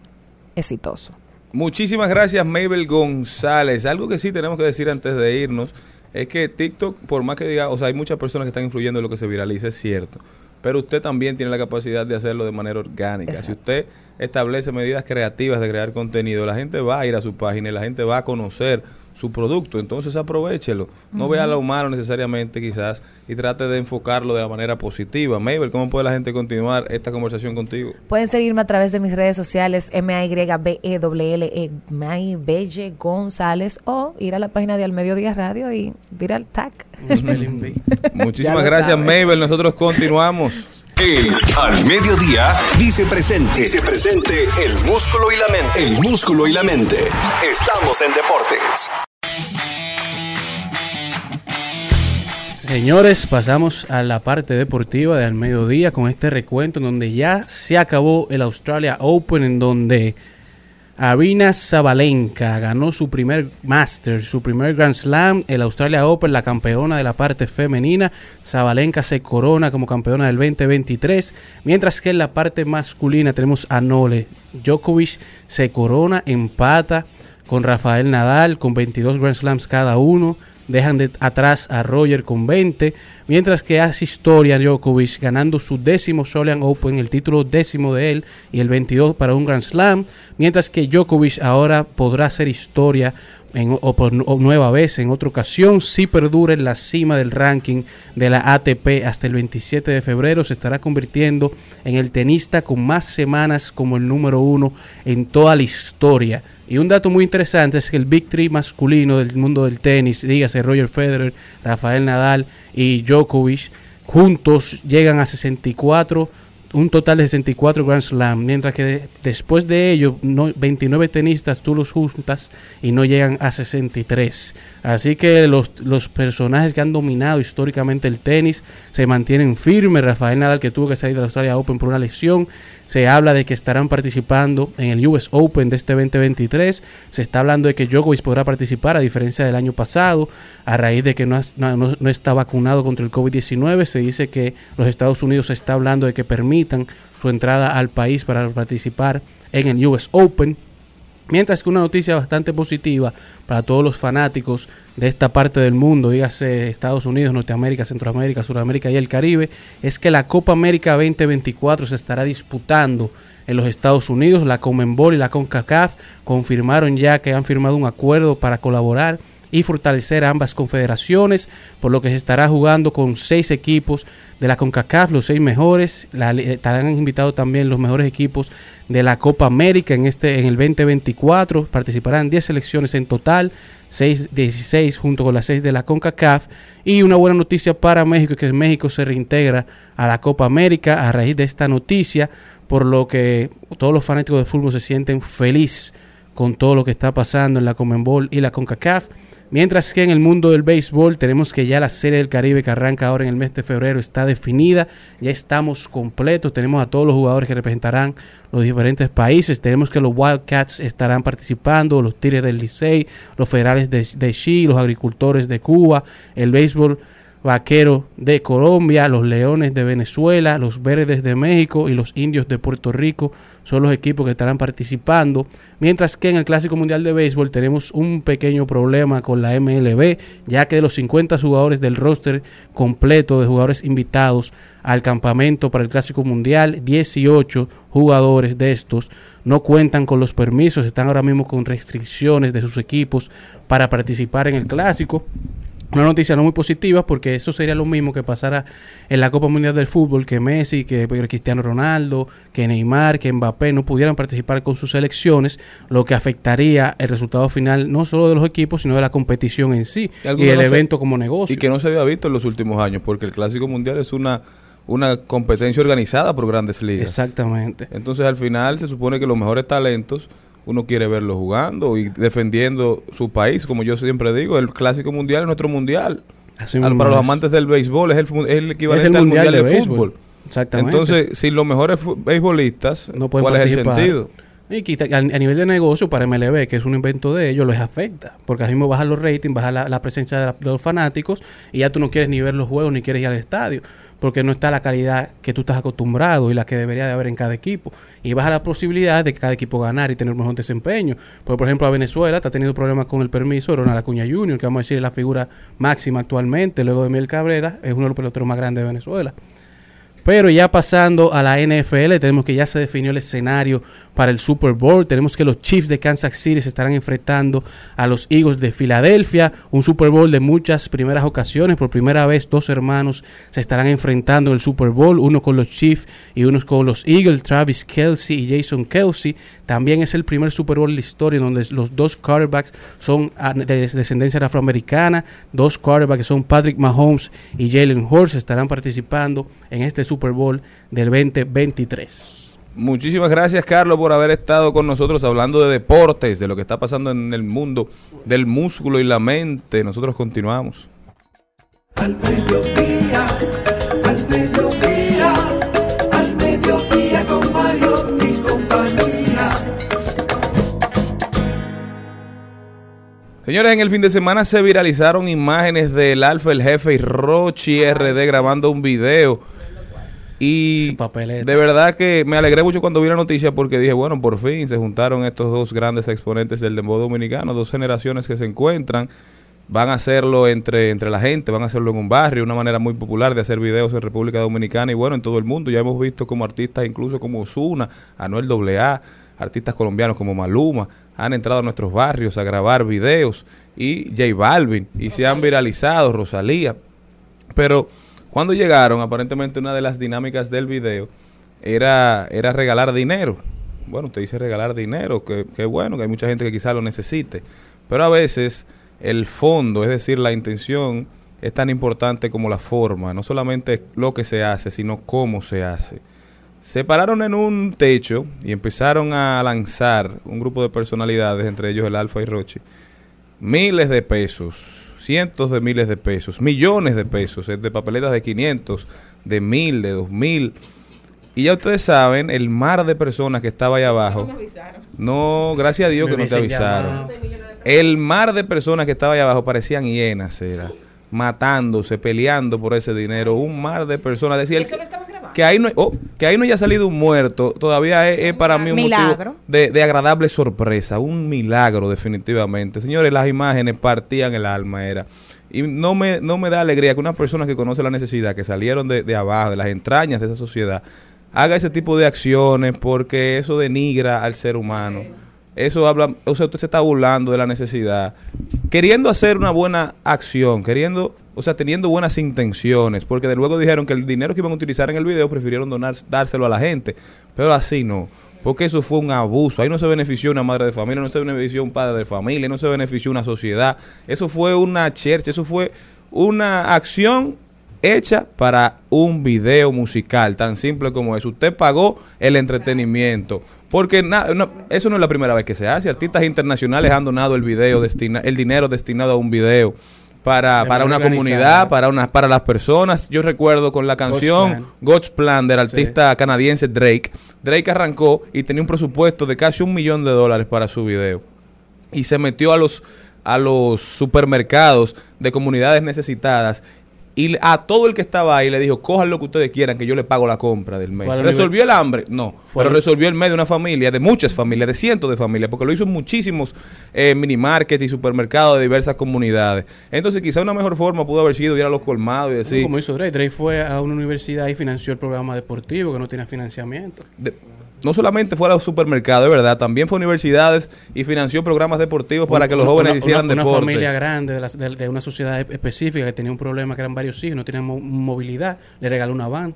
exitoso. Muchísimas gracias, Mabel González. Algo que sí tenemos que decir antes de irnos es que TikTok, por más que diga, o sea, hay muchas personas que están influyendo en lo que se viraliza, es cierto. Pero usted también tiene la capacidad de hacerlo de manera orgánica. Si usted establece medidas creativas de crear contenido, la gente va a ir a su página y la gente va a conocer su producto. Entonces aprovechelo. No vea lo malo necesariamente quizás y trate de enfocarlo de la manera positiva. Mabel, ¿cómo puede la gente continuar esta conversación contigo? Pueden seguirme a través de mis redes sociales, m a y b e w l e May Belle González, o ir a la página de Al Mediodía Radio y tirar el tag. Muchísimas gracias, sabe. Mabel. Nosotros continuamos. El Al Mediodía dice presente. Dice presente el músculo y la mente. El músculo y la mente. Estamos en deportes. Señores, pasamos a la parte deportiva del mediodía con este recuento en donde ya se acabó el Australia Open, en donde Arina Zabalenka ganó su primer Master, su primer Grand Slam, el Australia Open, la campeona de la parte femenina. Zabalenka se corona como campeona del 2023, mientras que en la parte masculina tenemos a Nole. Djokovic se corona, empata con Rafael Nadal con 22 Grand Slams cada uno. Dejan de atrás a Roger con 20, mientras que hace historia Djokovic ganando su décimo Australian Open, el título décimo de él y el 22 para un Grand Slam, mientras que Djokovic ahora podrá hacer historia en, o por nueva vez en otra ocasión si perdura en la cima del ranking de la ATP hasta el 27 de febrero se estará convirtiendo en el tenista con más semanas como el número uno en toda la historia. Y un dato muy interesante es que el Big Three masculino del mundo del tenis, dígase Roger Federer, Rafael Nadal y Djokovic, juntos llegan a 64, un total de 64 Grand Slam, mientras que de- después de ello, no, 29 tenistas tú los juntas y no llegan a 63. Así que los, los personajes que han dominado históricamente el tenis se mantienen firmes. Rafael Nadal, que tuvo que salir de la Australia Open por una lesión, se habla de que estarán participando en el US Open de este 2023. Se está hablando de que Djokovic podrá participar, a diferencia del año pasado, a raíz de que no, está vacunado contra el COVID-19. Se dice que los Estados Unidos se está hablando de que permitan su entrada al país para participar en el US Open. Mientras que una noticia bastante positiva para todos los fanáticos de esta parte del mundo, dígase Estados Unidos, Norteamérica, Centroamérica, Sudamérica y el Caribe, es que la Copa América 2024 se estará disputando en los Estados Unidos. La Comenbol y la CONCACAF confirmaron ya que han firmado un acuerdo para colaborar y fortalecer ambas confederaciones, por lo que se estará jugando con seis equipos de la CONCACAF, los seis mejores, estarán invitados también los mejores equipos de la Copa América en este en el 2024, participarán 10 selecciones en total, 6 16 junto con las 6 de la CONCACAF. Y una buena noticia para México que México se reintegra a la Copa América a raíz de esta noticia, por lo que todos los fanáticos de fútbol se sienten felices con todo lo que está pasando en la Comenbol y la CONCACAF. Mientras que en el mundo del béisbol tenemos que ya la Serie del Caribe que arranca ahora en el mes de febrero está definida, ya estamos completos, tenemos a todos los jugadores que representarán los diferentes países, tenemos que los Wildcats estarán participando, los Tigres del Licey, los Federales de, de Chi, los agricultores de Cuba, el béisbol Vaquero de Colombia, los Leones de Venezuela, los Verdes de México y los Indios de Puerto Rico son los equipos que estarán participando. Mientras que en el Clásico Mundial de Béisbol tenemos un pequeño problema con la MLB, ya que de los 50 jugadores del roster completo de jugadores invitados al campamento para el Clásico Mundial, 18 jugadores de estos no cuentan con los permisos, están ahora mismo con restricciones de sus equipos para participar en el Clásico. Una noticia no muy positiva porque eso sería lo mismo que pasara en la Copa Mundial del Fútbol, que Messi, que Cristiano Ronaldo, que Neymar, que Mbappé no pudieran participar con sus selecciones, lo que afectaría el resultado final no solo de los equipos, sino de la competición en sí y el no se- evento como negocio. Y que no se había visto en los últimos años, porque el Clásico Mundial es una, una competencia organizada por grandes ligas. Exactamente. Entonces al final se supone que los mejores talentos uno quiere verlos jugando y defendiendo su país, como yo siempre digo, el Clásico Mundial es nuestro mundial. Así Al- para los es. amantes del béisbol es el, es el equivalente Es el al Mundial de, béisbol. fútbol. Exactamente. Entonces, sin los mejores beisbolistas, no pueden ¿cuál es el sentido? Y quita- a, a nivel de negocio para MLB, que es un invento de ellos, les afecta. Porque así mismo bajan los ratings, baja la, la presencia de, la- de los fanáticos y ya tú no quieres ni ver los juegos ni quieres ir al estadio. Porque no está la calidad que tú estás acostumbrado y la que debería de haber en cada equipo. Y baja la posibilidad de que cada equipo ganar y tener un mejor desempeño. Porque, por ejemplo, a Venezuela está teniendo problemas con el permiso de Ronald Acuña Jr., que vamos a decir es la figura máxima actualmente. Luego de Miguel Cabrera, es uno de los peloteros más grandes de Venezuela. Pero ya pasando a la NFL, tenemos que ya se definió el escenario para el Super Bowl. Tenemos que los Chiefs de Kansas City se estarán enfrentando a los Eagles de Filadelfia. Un Super Bowl de muchas primeras ocasiones. Por primera vez, dos hermanos se estarán enfrentando en el Super Bowl. Uno con los Chiefs y uno con los Eagles. Travis Kelsey y Jason Kelsey. También es el primer Super Bowl de la historia donde los dos quarterbacks son ah, de descendencia afroamericana. Dos quarterbacks que son Patrick Mahomes y Jalen Hurts estarán participando en este Super Bowl del 2023. Muchísimas gracias, Carlos, por haber estado con nosotros hablando de deportes, de lo que está pasando en el mundo del músculo y la mente. Nosotros continuamos. Al mediodía, Señores, en el fin de semana se viralizaron imágenes del Alfa, el jefe y Rochi RD grabando un video. Y de verdad que me alegré mucho cuando vi la noticia porque dije, bueno, por fin se juntaron estos dos grandes exponentes del dembow dominicano, dos generaciones que se encuentran. Van a hacerlo entre, entre la gente, van a hacerlo en un barrio, una manera muy popular de hacer videos en República Dominicana y bueno, en todo el mundo. Ya hemos visto como artistas incluso como Osuna, Anuel AA, artistas colombianos como Maluma, han entrado a nuestros barrios a grabar videos y J Balvin y se han viralizado, Rosalía. Pero cuando llegaron, aparentemente una de las dinámicas del video era, era regalar dinero. Bueno, te dice regalar dinero, que, que bueno, que hay mucha gente que quizá lo necesite. Pero a veces el fondo, es decir, la intención, es tan importante como la forma. No solamente lo que se hace, sino cómo se hace. Se pararon en un techo y empezaron a lanzar un grupo de personalidades, entre ellos el Alfa y Rochi, miles de pesos, cientos de miles de pesos, millones de pesos, eh, de papeletas de 500, de 1000, de 2000. Y ya ustedes saben, el mar de personas que estaba ahí abajo. No, gracias a Dios Me que no te avisaron. El mar de personas que estaba ahí abajo parecían hienas, era. Matándose, peleando por ese dinero. Un mar de personas. Decía el- que ahí no oh, que ahí no haya salido un muerto todavía es, es para mí un Milagro. motivo de, de agradable sorpresa un milagro definitivamente. Señores las imágenes partían el alma era. Y no me no me da alegría que una persona que conoce la necesidad que salieron de, de abajo de las entrañas de esa sociedad haga ese tipo de acciones porque eso denigra al ser humano eso habla, o sea, usted se está burlando de la necesidad, queriendo hacer una buena acción, queriendo, o sea, teniendo buenas intenciones, porque de luego dijeron que el dinero que iban a utilizar en el video prefirieron donar, dárselo a la gente, pero así no, porque eso fue un abuso, ahí no se benefició una madre de familia, no se benefició un padre de familia, no se benefició una sociedad, eso fue una chercha, eso fue una acción hecha para un video musical, tan simple como eso. Usted pagó el entretenimiento, Porque na- no- eso no es la primera vez que se hace. Artistas internacionales han donado el video, destina, el dinero destinado a un video para, para una comunidad, para, una, para las personas. Yo recuerdo con la canción Plan. God's Plan del artista canadiense Drake. Drake arrancó y tenía un presupuesto de casi un millón de dólares para su video. Y se metió a los, a los supermercados de comunidades necesitadas. Y a todo el que estaba ahí le dijo, cojan lo que ustedes quieran, que yo le pago la compra del mes. ¿Resolvió el hambre? No. Fue pero resolvió el mes de una familia, de muchas familias, de cientos de familias, porque lo hizo en muchísimos eh, mini markets y supermercados de diversas comunidades. Entonces, quizá una mejor forma pudo haber sido ir a los colmados y decir, Como hizo Drake. Drake fue a una universidad y financió el programa deportivo que no tenía financiamiento. de- no solamente fue a los supermercados, es verdad, también fue a universidades y financió programas deportivos para que los Una- jóvenes una- hicieran una, deporte. Una familia grande de, las- de- de una sociedad e- específica que tenía un problema que eran varios hijos, no tenían mo- movilidad, le regaló una van.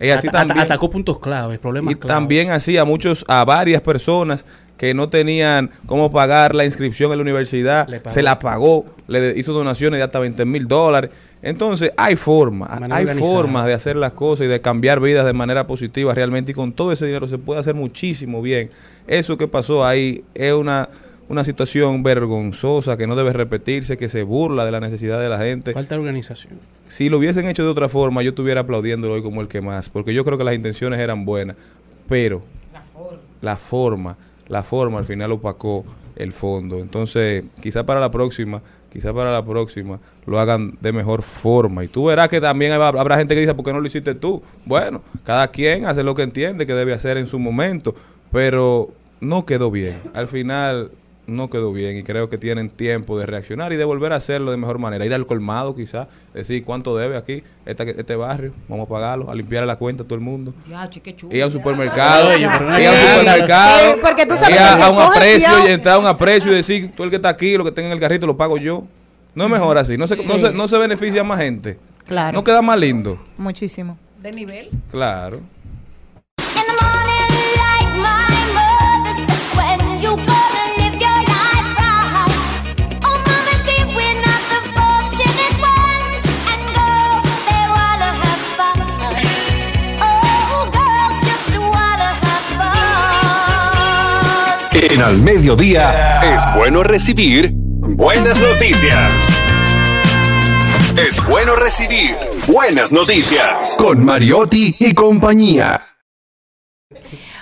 Y así también- atacó puntos claves, problemas y claves. también así a muchos, a varias personas que no tenían cómo pagar la inscripción en la universidad, se la pagó, le hizo donaciones de hasta 20 mil dólares. Entonces, hay formas, hay organizada. formas de hacer las cosas y de cambiar vidas de manera positiva realmente. Y con todo ese dinero se puede hacer muchísimo bien. Eso que pasó ahí es una, una situación vergonzosa que no debe repetirse, que se burla de la necesidad de la gente. Falta de organización. Si lo hubiesen hecho de otra forma, yo estuviera aplaudiéndolo hoy como el que más, porque yo creo que las intenciones eran buenas, pero la forma, la forma al final opacó el fondo. Entonces, quizá para la próxima, quizá para la próxima lo hagan de mejor forma. Y tú verás que también habrá, gente que dice, ¿por qué no lo hiciste tú? Bueno, cada quien hace lo que entiende que debe hacer en su momento, pero no quedó bien. Al final no quedó bien y creo que tienen tiempo de reaccionar y de volver a hacerlo de mejor manera. Ir al colmado quizá, decir cuánto debe aquí, esta- este barrio, vamos a pagarlo, a limpiarle la cuenta a todo el mundo. Ya, che, chulo. Ir a un supermercado, ir a un supermercado, porque tú sabes ir a, un aprecio y entrar a un aprecio y decir, tú el que está aquí, lo que tenga en el carrito lo pago yo. No es mejor así, no se, no se, no se beneficia más gente. Claro. No queda más lindo. Muchísimo. De nivel. Claro. En al mediodía es bueno recibir buenas noticias. Es bueno recibir buenas noticias con Mariotti y compañía.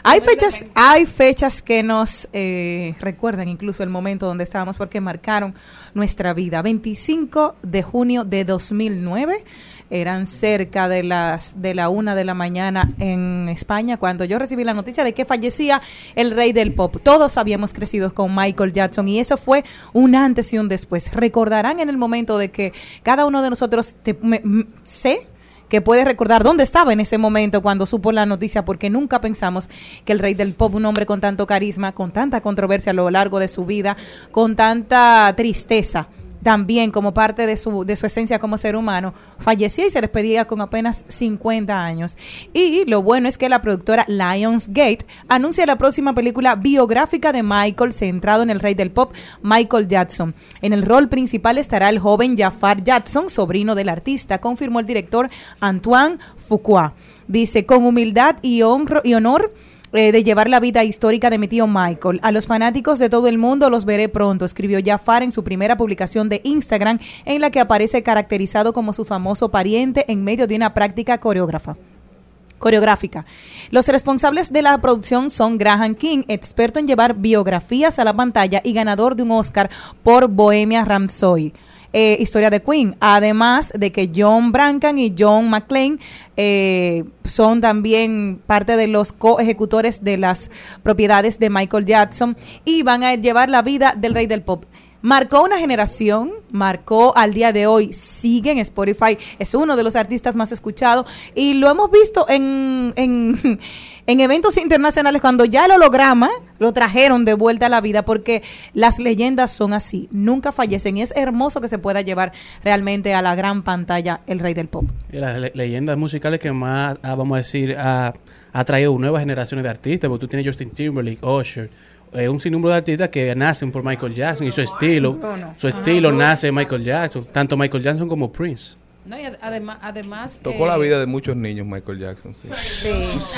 Hay fechas, hay fechas que nos eh, recuerdan incluso el momento donde estábamos porque marcaron nuestra vida. 25 de junio de 2009 eran cerca de las de la una de la mañana en España cuando yo recibí la noticia de que fallecía el rey del pop. Todos habíamos crecido con Michael Jackson y eso fue un antes y un después. Recordarán en el momento de que cada uno de nosotros te- me- sé que puede recordar dónde estaba en ese momento cuando supo la noticia, porque nunca pensamos que el rey del pop, un hombre con tanto carisma, con tanta controversia a lo largo de su vida, con tanta tristeza, también como parte de su, de su esencia como ser humano, fallecía y se despedía con apenas 50 años. Y lo bueno es que la productora Lionsgate anuncia la próxima película biográfica de Michael centrado en el rey del pop, Michael Jackson. En el rol principal estará el joven Jafar Jackson, sobrino del artista, confirmó el director Antoine Fuqua. Dice, con humildad y, honro, y honor eh, de llevar la vida histórica de mi tío Michael. A los fanáticos de todo el mundo los veré pronto, escribió Jafar en su primera publicación de Instagram, en la que aparece caracterizado como su famoso pariente en medio de una práctica coreógrafa coreográfica. Los responsables de la producción son Graham King, experto en llevar biografías a la pantalla y ganador de un Oscar por Bohemia Rhapsody. Eh, historia de Queen, además de que John Brancan y John McClane eh, son también parte de los co-ejecutores de las propiedades de Michael Jackson y van a llevar la vida del rey del pop. Marcó una generación, marcó al día de hoy, sigue en Spotify, es uno de los artistas más escuchados y lo hemos visto en, en, en eventos internacionales cuando ya el holograma lo trajeron de vuelta a la vida porque las leyendas son así, nunca fallecen y es hermoso que se pueda llevar realmente a la gran pantalla el rey del pop. Y las le- leyendas musicales que más, ah, vamos a decir, ha, ha traído nuevas generaciones de artistas, porque tú tienes Justin Timberlake, Usher, eh, un sinnúmero de artistas que nacen por Michael Jackson y su estilo, su estilo nace Michael Jackson, tanto Michael Jackson como Prince. No, y ad- además, además Tocó la eh, vida de muchos niños Michael Jackson. sí.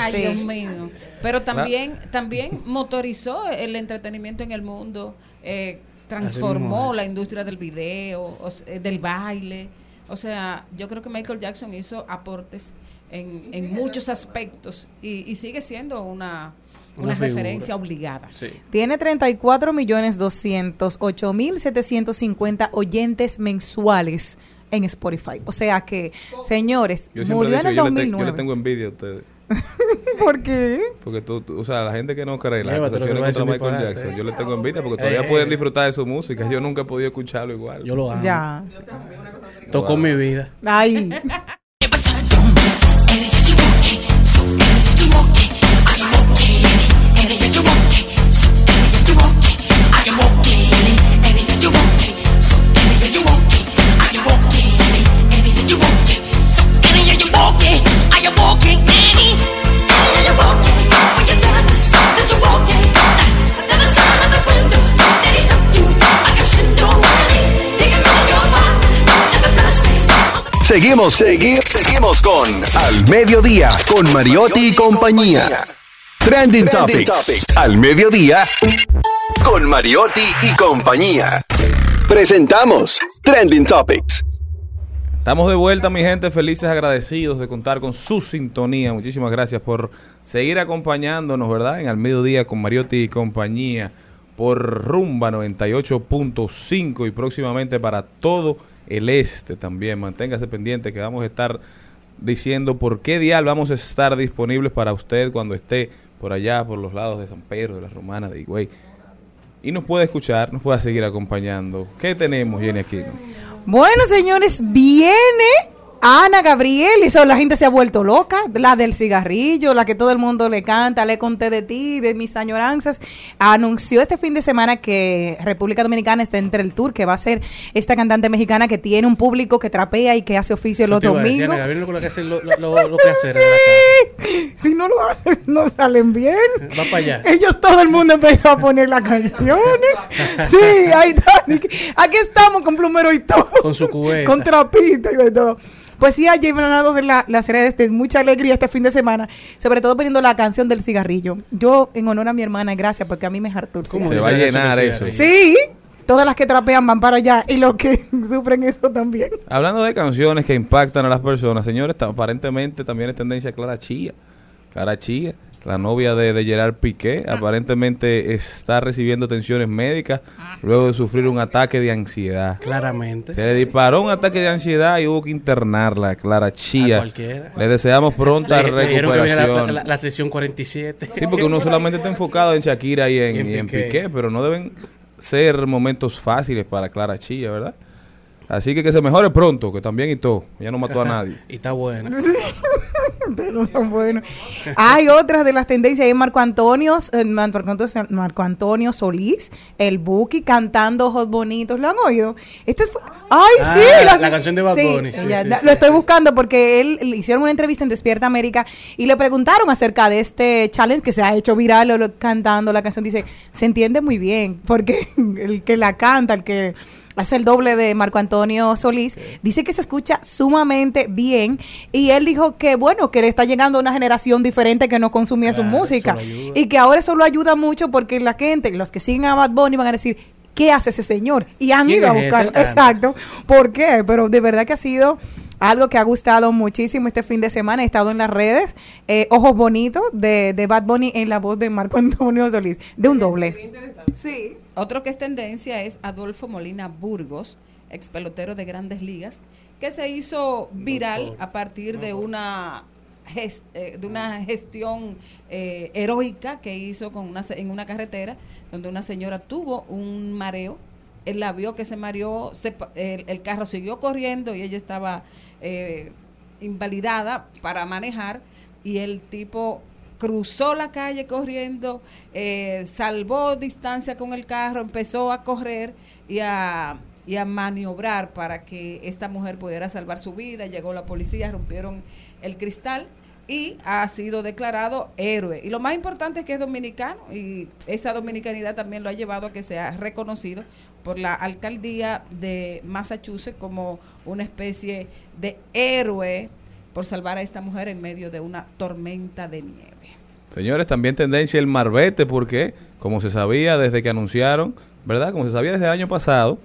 Ay, sí. Dios mío. Pero también, también motorizó el entretenimiento en el mundo, eh, transformó la industria del video, o eh, del baile. O sea, yo creo que Michael Jackson hizo aportes en, en muchos aspectos y, y sigue siendo una, una, referencia obligada. Tiene 34 millones 208 mil 750 oyentes mensuales en Spotify. O sea que, señores, Yo murió en el yo, le te- 2009. yo le tengo envidia a ustedes. ¿Por qué? Porque tú, tú- o sea, la gente que no cree las acusaciones contra Michael. Jackson, yo le tengo envidia porque todavía Eh, pueden disfrutar de su música. Yo nunca he podido escucharlo igual. Yo lo amo. Ya. Tocó Wow. mi vida. Ay. Seguimos, seguimos, seguimos con Al Mediodía, con Mariotti y compañía. Trending, Topics. Al Mediodía, con Mariotti y compañía. Presentamos Trending Topics. Estamos de vuelta, mi gente, felices, agradecidos de contar con su sintonía. Muchísimas gracias por seguir acompañándonos, ¿verdad? En Al Mediodía con Mariotti y compañía por Rumba 98.5 y próximamente para todo el este también. Manténgase pendiente que vamos a estar diciendo por qué dial vamos a estar disponibles para usted cuando esté por allá, por los lados de San Pedro, de la Romana, de Higüey. Y nos puede escuchar, nos puede seguir acompañando. ¿Qué tenemos, Jenny Aquino? Bueno, señores, viene Ana Gabriel y eso, la gente se ha vuelto loca, la del cigarrillo, la que todo el mundo le canta, le conté de ti, de mis añoranzas. Anunció este fin de semana que República Dominicana está entre el tour, que va a ser esta cantante mexicana que tiene un público que trapea y que hace oficio los domingos. Ana Gabriel, lo que hace lo, lo, lo- lo que hacer en la Sí. Si no lo hacen, no salen bien. Va para allá. Ellos, todo el mundo empezó a poner las canciones. Sí, ahí está. Aquí estamos con plumero y todo. Con su cubeta. Con trapito y de todo. Pues sí, ayer me han dado de la, las redes de mucha alegría este fin de semana, sobre todo poniendo la canción del cigarrillo. Yo, en honor a mi hermana, gracias, porque a mí me hartó el ¿Cómo Se va a llenar eso. Sí, todas las que trapean van para allá y los que sufren eso también. Hablando de canciones que impactan a las personas, señores, aparentemente también es tendencia Clara Chía. Clara Chía, la novia de, de Gerard Piqué, aparentemente está recibiendo atenciones médicas luego de sufrir un ataque de ansiedad. Claramente. Se le disparó un ataque de ansiedad y hubo que internarla, Clara A Chía. cualquiera. Le deseamos pronta Le- viene la, recuperación. la- la sesión 47. Sí, porque uno solamente está enfocado en Shakira y en, Y en y en Piqué. Piqué, pero no deben ser momentos fáciles para Clara Chía, ¿verdad? Así que que se mejore pronto, que también y todo. Ya no mató a nadie. y está buena. Ustedes no son buenos. Hay otras de las tendencias. Hay Marco Antonio, eh, Marco Antonio, Marco Antonio Solís, el Buki cantando Ojos Bonitos. ¿Lo han oído? Esto es. ¡Ay, Ah, sí! la canción de Bad Bunny, sí, ya, sí, da- sí, lo estoy buscando porque él le hicieron una entrevista en Despierta América y le preguntaron acerca de este challenge que se ha hecho viral o lo- cantando la canción. Dice, se entiende muy bien porque el que la canta, el que hace el doble de Marco Antonio Solís, dice que se escucha sumamente bien y él dijo que bueno, que le está llegando a una generación diferente que no consumía su música y que ahora eso lo ayuda mucho porque la gente, los que siguen a Bad Bunny van a decir, ¿qué hace ese señor? Y han ¿Quién ido a es ese? buscar, Él canta. exacto, ¿por qué? Pero de verdad que ha sido algo que ha gustado muchísimo este fin de semana, he estado en las redes, eh, Ojos Bonitos de, de Bad Bunny en la voz de Marco Antonio Solís, de un doble. Sí. Otro que es tendencia es Adolfo Molina Burgos, ex pelotero de grandes ligas, que se hizo viral a partir de una eh, de una gestión eh, heroica que hizo con una, se- en una carretera donde una señora tuvo un mareo. Él la vio que se mareó, se pa- el, el carro siguió corriendo y ella estaba eh, invalidada para manejar y el tipo cruzó la calle corriendo, eh, salvó distancia con el carro, empezó a correr y a, y a maniobrar para que esta mujer pudiera salvar su vida. Llegó la policía, rompieron el cristal y ha sido declarado héroe. Y lo más importante es que es dominicano y esa dominicanidad también lo ha llevado a que sea reconocido por la alcaldía de Massachusetts como una especie de héroe por salvar a esta mujer en medio de una tormenta de nieve. Señores, también tendencia el marbete, porque como se sabía desde que anunciaron, ¿verdad? Como se sabía desde el año pasado,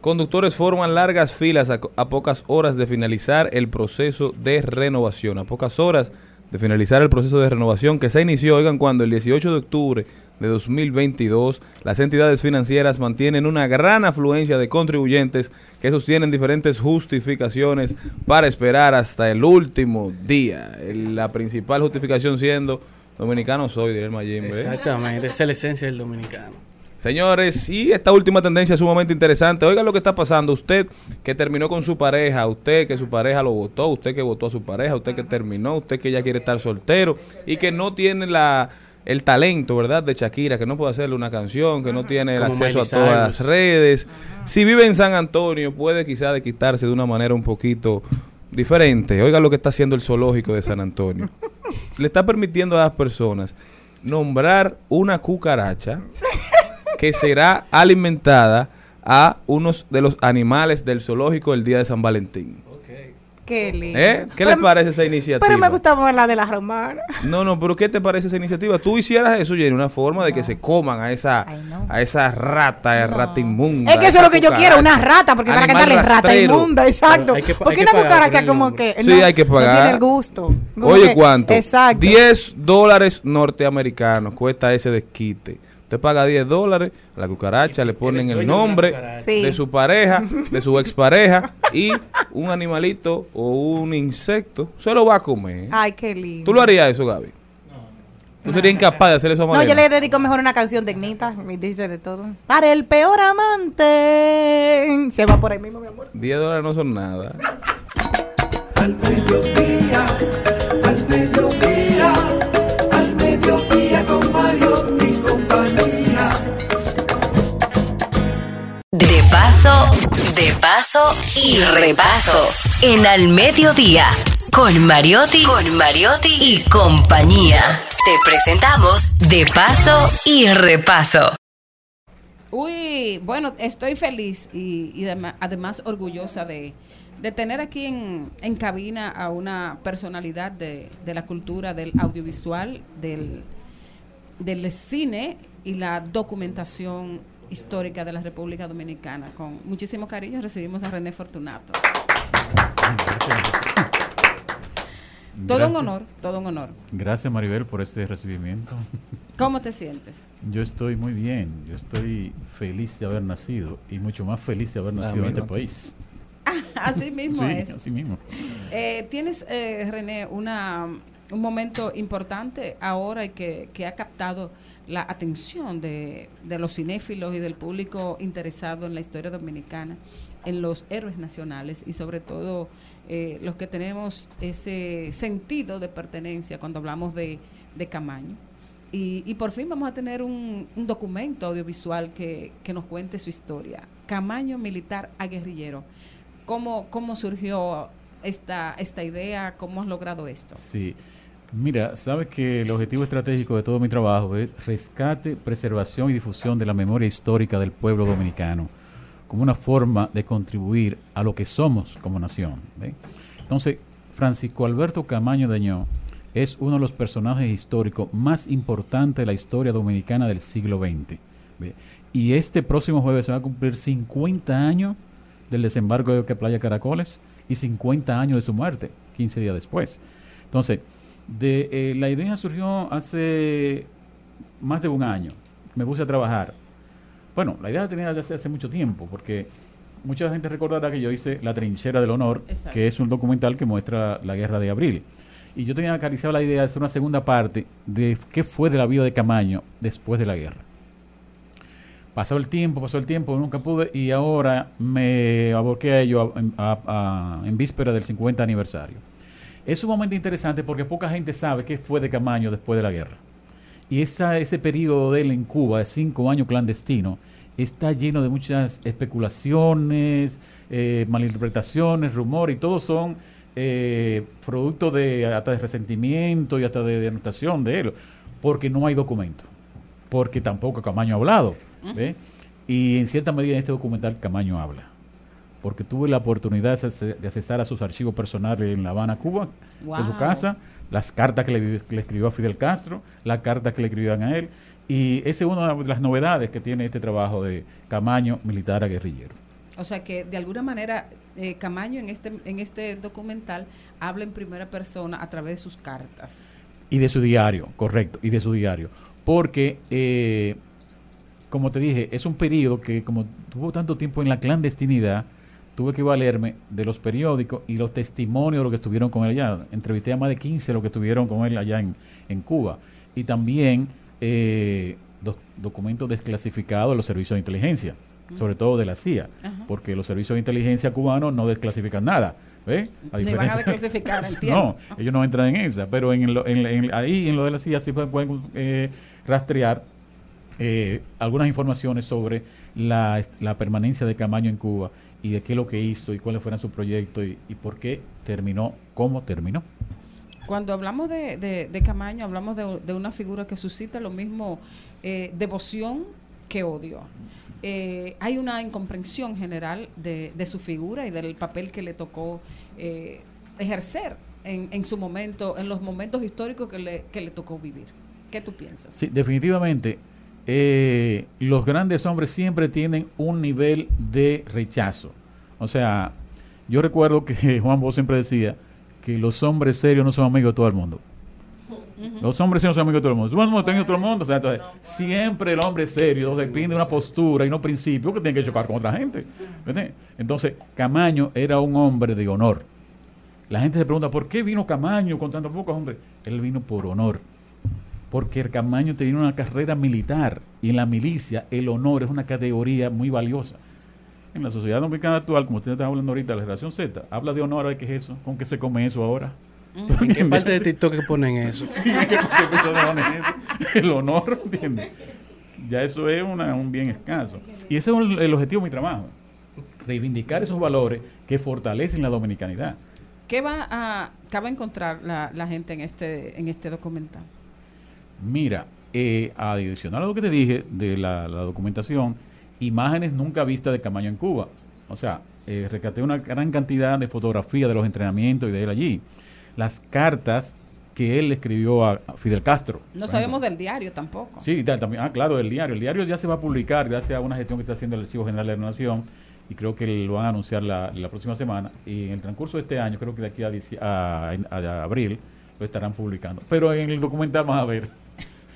conductores forman largas filas a, a pocas horas de finalizar el proceso de renovación. A pocas horas de finalizar el proceso de renovación que se inició, oigan, cuando el 18 de octubre de 2022 las entidades financieras mantienen una gran afluencia de contribuyentes que sostienen diferentes justificaciones para esperar hasta el último día. La principal justificación siendo dominicano soy, diría el Mayimbe. ¿eh? Exactamente, esa es la esencia del dominicano. Señores, y esta última tendencia es sumamente interesante. Oiga lo que está pasando. Usted que terminó con su pareja, usted que su pareja lo votó, usted que votó a su pareja, usted que terminó, usted que ya quiere estar soltero y que no tiene la el talento, ¿verdad? De Shakira, que no puede hacerle una canción, que no tiene el Como acceso a todas Cyrus. las redes. Si vive en San Antonio, puede quizá de quitarse de una manera un poquito diferente. Oiga lo que está haciendo el zoológico de San Antonio. Le está permitiendo a las personas nombrar una cucaracha que será alimentada a unos de los animales del zoológico el día de San Valentín. Qué lindo. ¿Eh? ¿Qué Pero- les parece esa iniciativa? Pero me gustaba la de la romana. No, no, pero ¿qué te parece esa iniciativa? Tú hicieras eso, Jenny, una forma de que se coman a esa, a esa rata, a rata inmunda. Es que eso es lo que yo quiero, una rata, porque para Animal cantarle rata inmunda, exacto. Que porque una cucaracha como que Sí, no, hay que no pagar. tiene el gusto. Como Oye, ¿cuánto? Exacto. 10 dólares norteamericanos cuesta ese desquite. Usted paga 10 dólares, a la cucaracha le ponen el de nombre de su pareja, de su expareja y un animalito o un insecto se lo va a comer. Ay, qué lindo. ¿Tú lo harías eso, Gaby? ¿Tú serías incapaz de hacer eso a No, yo le dedico mejor una canción de Ignita, me dice de todo. Para el peor amante. Se va por ahí mismo, mi amor. 10 dólares no son nada. Al mediodía, al mediodía, al mediodía con Mario De paso, de paso y repaso. En Al Mediodía, con Mariotti, con Mariotti y compañía. Te presentamos De paso y repaso. Uy, bueno, estoy feliz y, y además orgullosa de, de tener aquí en, en cabina a una personalidad de, de la cultura, del audiovisual, del, del cine y la documentación histórica de la República Dominicana. Con muchísimo cariño recibimos a René Fortunato. Todo un Gracias. honor, todo un honor. Gracias Maribel por este recibimiento. ¿Cómo te sientes? Yo estoy muy bien, yo estoy feliz de haber nacido y mucho más feliz de haber nacido en este país. Así mismo Sí, es. así mismo. Eh, Tienes, eh, René, una, un momento importante ahora y que, que ha captado la atención de, de los cinéfilos y del público interesado en la historia dominicana, en los héroes nacionales y sobre todo eh, los que tenemos ese sentido de pertenencia cuando hablamos de, de Camaño. Y, y por fin vamos a tener un, un documento audiovisual que, que nos cuente su historia. Camaño militar a guerrillero. ¿Cómo, cómo surgió esta, esta idea? ¿Cómo has logrado esto? Sí. Mira, sabes que el objetivo estratégico de todo mi trabajo es rescate, preservación y difusión de la memoria histórica del pueblo dominicano, como una forma de contribuir a lo que somos como nación. Entonces, Francisco Alberto Camaño Dañó es uno de los personajes históricos más importantes de la historia dominicana del siglo XX. Y este próximo jueves se va a cumplir 50 años del desembarco de Playa Caracoles y 50 años de su muerte, 15 días después. Entonces, de, eh, la idea surgió hace más de un año. Me puse a trabajar. Bueno, la idea la tenía desde hace mucho tiempo, porque mucha gente recordará que yo hice La Trinchera del Honor, Exacto. que es un documental que muestra la guerra de abril. Y yo tenía acariciado la idea de hacer una segunda parte de qué fue de la vida de Camaño después de la guerra. Pasó el tiempo, pasó el tiempo, nunca pude y ahora me aborqué a ello a- a- a- en víspera del 50 aniversario. Es sumamente interesante porque poca gente sabe qué fue de Camaño después de la guerra. Y esa, ese periodo de él en Cuba, de cinco años clandestino, está lleno de muchas especulaciones, eh, malinterpretaciones, rumores, y todos son eh, producto de hasta de resentimiento y hasta de denotación de él, porque no hay documento, porque tampoco Camaño ha hablado. ¿ve? Y en cierta medida en este documental Camaño habla, porque tuve la oportunidad de accesar a sus archivos personales en La Habana, Cuba, de su Wow. casa, las cartas que le, que le escribió a Fidel Castro, las cartas que le escribían a él, y esa es una de las novedades que tiene este trabajo de Camaño, militar a guerrillero. O sea que de alguna manera eh, Camaño en este en este documental habla en primera persona a través de sus cartas. Y de su diario, correcto, y de su diario. Porque, eh, como te dije, es un periodo que como tuvo tanto tiempo en la clandestinidad, tuve que valerme de los periódicos y los testimonios de los que estuvieron con él allá. Entrevisté a más de 15 de los que estuvieron con él allá en, en Cuba. Y también eh, doc- documentos desclasificados de los servicios de inteligencia, sobre todo de la CIA, porque los servicios de inteligencia cubanos no desclasifican nada. ¿Ves? A Ni van a desclasificar, no, ellos no entran en esa, pero en lo- en- en- ahí en lo de la CIA sí pueden, pueden, eh, rastrear eh, algunas informaciones sobre la, la permanencia de Camaño en Cuba y de qué es lo que hizo y cuáles fueron sus proyectos y, y por qué terminó como terminó. Cuando hablamos de, de- de Camaño, hablamos de, de una figura que suscita lo mismo eh, devoción que odio. Eh, hay una incomprensión general de, de su figura y del papel que le tocó eh, ejercer en, en su momento, en los momentos históricos que le, que le tocó vivir. ¿Qué tú piensas? Sí, definitivamente. Eh, los grandes hombres siempre tienen un nivel de rechazo. O sea, yo recuerdo que Juan Bosch siempre decía que los hombres serios no son amigos de todo el mundo. Los hombres serios son amigos de todo el mundo. No todo el mundo. O sea, entonces, siempre el hombre serio depende de una postura y unos principios que tiene que chocar con otra gente. Entonces, Camaño era un hombre de honor. La gente se pregunta, ¿por qué vino Camaño con tantos pocos hombres? Él vino por honor. Porque el Camaño tenía una carrera militar y en la milicia el honor es una categoría muy valiosa. En la sociedad dominicana actual, como usted está hablando ahorita, la generación Z, habla de honor, ¿qué es eso? ¿Con qué se come eso ahora? ¿En qué parte de TikTok que ponen eso? Sí, ¿en qué parte ponen eso? El honor, ¿entiendes? Ya eso es una- un bien escaso. Y ese es el, el objetivo de mi trabajo. Reivindicar esos valores que fortalecen la dominicanidad. ¿Qué va a, qué va a encontrar la, la gente en este, en este documental? Mira, eh, adicional a lo que te dije de la, la documentación, imágenes nunca vistas de Camaño en Cuba. O sea, eh, rescaté una gran cantidad de fotografías de los entrenamientos y de él allí. Las cartas que él escribió a, Fidel Castro. No sabemos ejemplo. del diario tampoco. Sí, ta- también, ah, claro, el diario. El diario ya se va a publicar gracias a una gestión que está haciendo el Archivo General de la Nación y creo que lo van a anunciar la, la próxima semana. Y en el transcurso de este año, creo que de aquí a, a- a- a abril, lo estarán publicando. Pero en el documental vas a ver.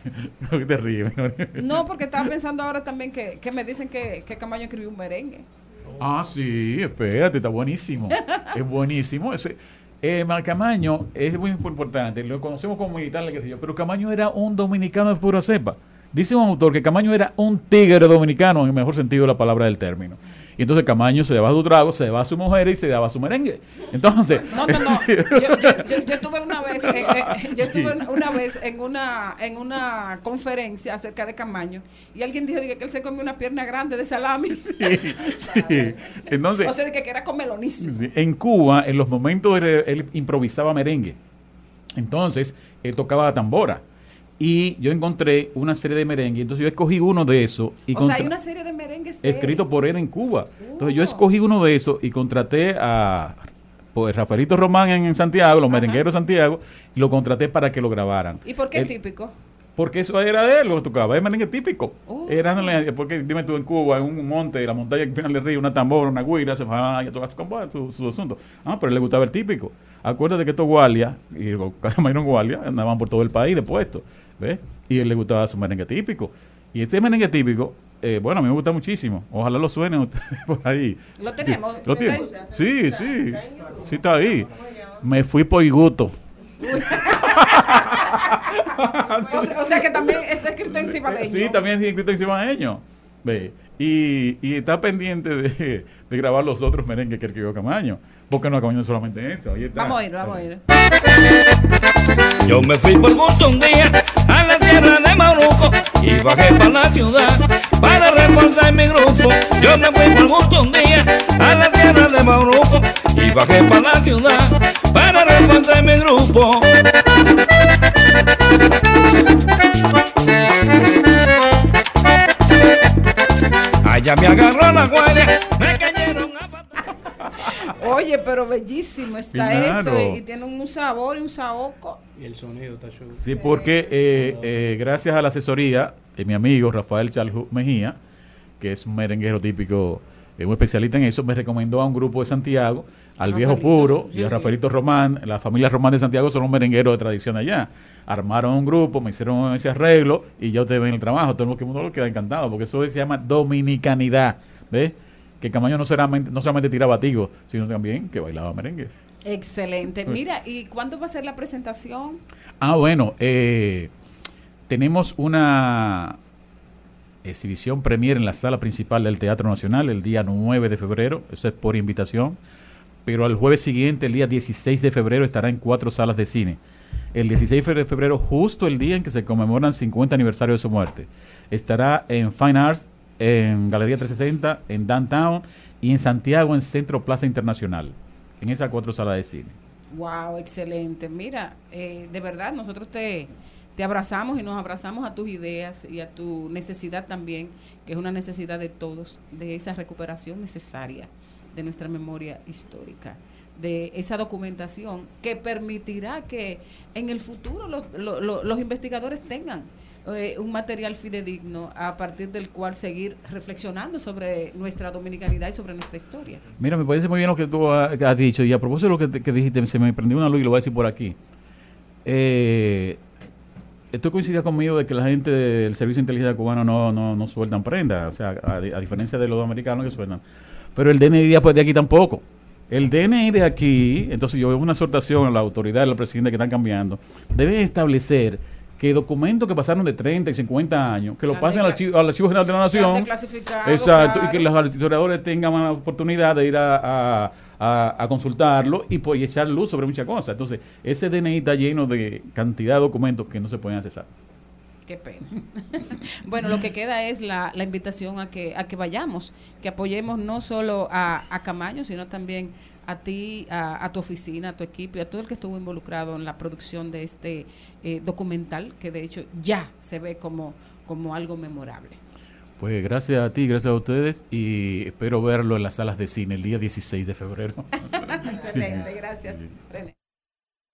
Que te ríes. No, porque estaba pensando ahora también que, que me dicen que, que Camaño escribió un merengue. Ah, sí, espérate, está buenísimo. es buenísimo. Ese, eh, Camaño es muy importante, lo conocemos como militar pero Camaño era un dominicano de pura cepa. Dice un autor que Camaño era un tigre dominicano en el mejor sentido de la palabra del término. Y entonces Camaño se daba su trago, se daba a su mujer y se daba su merengue. Entonces, No, no, no. Yo, yo- yo- yo estuve una vez, en, en- yo Sí. estuve una, una vez en una en una conferencia acerca de Camaño y alguien dijo que él se comió una pierna grande de salami. sí. Entonces, o sea, de que, era comelonísimo. Sí, En Cuba, en los momentos él, él improvisaba merengue. Entonces, él tocaba la tambora. Y yo encontré una serie de merengue. Entonces, yo escogí uno de esos. Y o sea, hay una serie de merengues de él. escrito por él en Cuba. Entonces, yo escogí uno de esos y contraté a pues, Rafaelito Román en Santiago, los merengueros de Santiago, y lo contraté para que lo grabaran. ¿Y por qué Él- típico? porque eso era de él lo que tocaba, es merengue típico. Oh. Era, porque dime tú en Cuba, en un monte, la montaña al final del río, una tambora, una guira, se va a tocar su, su, su asunto. Ah, pero le gustaba el típico. Acuérdate que estos guardias, y los guardias, andaban por todo el país de puestos, ¿ves? Y él le gustaba su merengue típico. Y ese merengue típico, eh, bueno, a mí me gusta muchísimo. Ojalá lo suenen ustedes por ahí. Lo Sí, tenemos. lo ¿Está tienen. Sí, sí. Sí está ahí. Me fui por gusto. O sea, o sea que también está escrito en cibadeño. Sí, también es escrito en cibaeño. Ve. Y, y está pendiente de, de grabar los otros merengues que escribió Camaño. Porque no Camaño solamente eso. Ahí está. Vamos a ir, vamos a ir. Yo me fui por gusto un día a la tierra de Mauruco y bajé para la ciudad para reforzar mi grupo. Yo me fui por gusto un día a la tierra de Mauruco y bajé para la ciudad de mi grupo. Allá me agarró la guardia, me cayeron a Oye, pero bellísimo está Claro. eso. Y tiene un sabor y un saoco. Y el sonido está chulo. Sí, porque eh, eh, gracias a la asesoría de mi amigo Rafael Chalju Mejía, que es un merenguero típico, eh, un especialista en eso, me recomendó a un grupo de Santiago, al viejo puro y a Rafaelito Román. La familia Román de Santiago son un merenguero de tradición allá. Armaron un grupo, me hicieron ese arreglo y ya ustedes ven el trabajo. Todo el mundo lo queda encantado porque eso se llama dominicanidad. ¿Ves? Que Camaño no solamente, no solamente tiraba tigo, sino también que bailaba merengue. Excelente. Mira, ¿y cuándo va a ser la presentación? Ah, bueno, eh, tenemos una exhibición premier en la sala principal del Teatro Nacional el día 9 de febrero, eso es por invitación, pero al jueves siguiente, el día 16 de febrero, estará en cuatro salas de cine. El 16 de febrero, justo el día en que se conmemoran 50 aniversario de su muerte, estará en Fine Arts, en Galería 360, en Downtown y en Santiago, en Centro Plaza Internacional, en esas cuatro salas de cine. Wow, excelente. Mira, eh, de verdad, nosotros te, te abrazamos y nos abrazamos a tus ideas y a tu necesidad también, que es una necesidad de todos, de esa recuperación necesaria de nuestra memoria histórica, de esa documentación que permitirá que en el futuro los, lo- lo- los investigadores tengan eh, un material fidedigno a partir del cual seguir reflexionando sobre nuestra dominicanidad y sobre nuestra historia. Mira, me parece muy bien lo que tú ha- has dicho. Y a propósito de lo que, que dijiste, se me prendió una luz y lo voy a decir por aquí. Eh, esto coincide conmigo de que la gente del Servicio de Inteligencia cubano no, no, no sueltan prenda, o sea, a, di- a diferencia de los americanos que sueltan. Pero el DNI de, de aquí tampoco. El DNI de aquí, entonces yo veo una exhortación a la autoridad, al presidente que están cambiando, deben establecer que documentos que pasaron de 30 y 50 años, que lo pasen al archivo, al archivo general de la Nación. Exacto, y que los historiadores tengan más oportunidad de ir a, a- a- a consultarlo y, pues, y echar luz sobre muchas cosas. Entonces, ese DNI está lleno de cantidad de documentos que no se pueden accesar. Qué pena. bueno, lo que queda es la, la invitación a que, a que vayamos, que apoyemos no solo a, a Camaño, sino también a ti, a, a tu oficina, a tu equipo y a todo el que estuvo involucrado en la producción de este eh, documental, que de hecho ya se ve como, como algo memorable. Pues gracias a ti, gracias a ustedes y espero verlo en las salas de cine el día 16 de febrero. Excelente, gracias. René.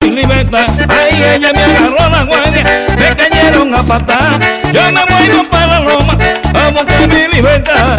mi libertad. Ay, ella me agarró la guardia, me cayeron a patar. Yo me muevo para Roma a buscar mi libertad.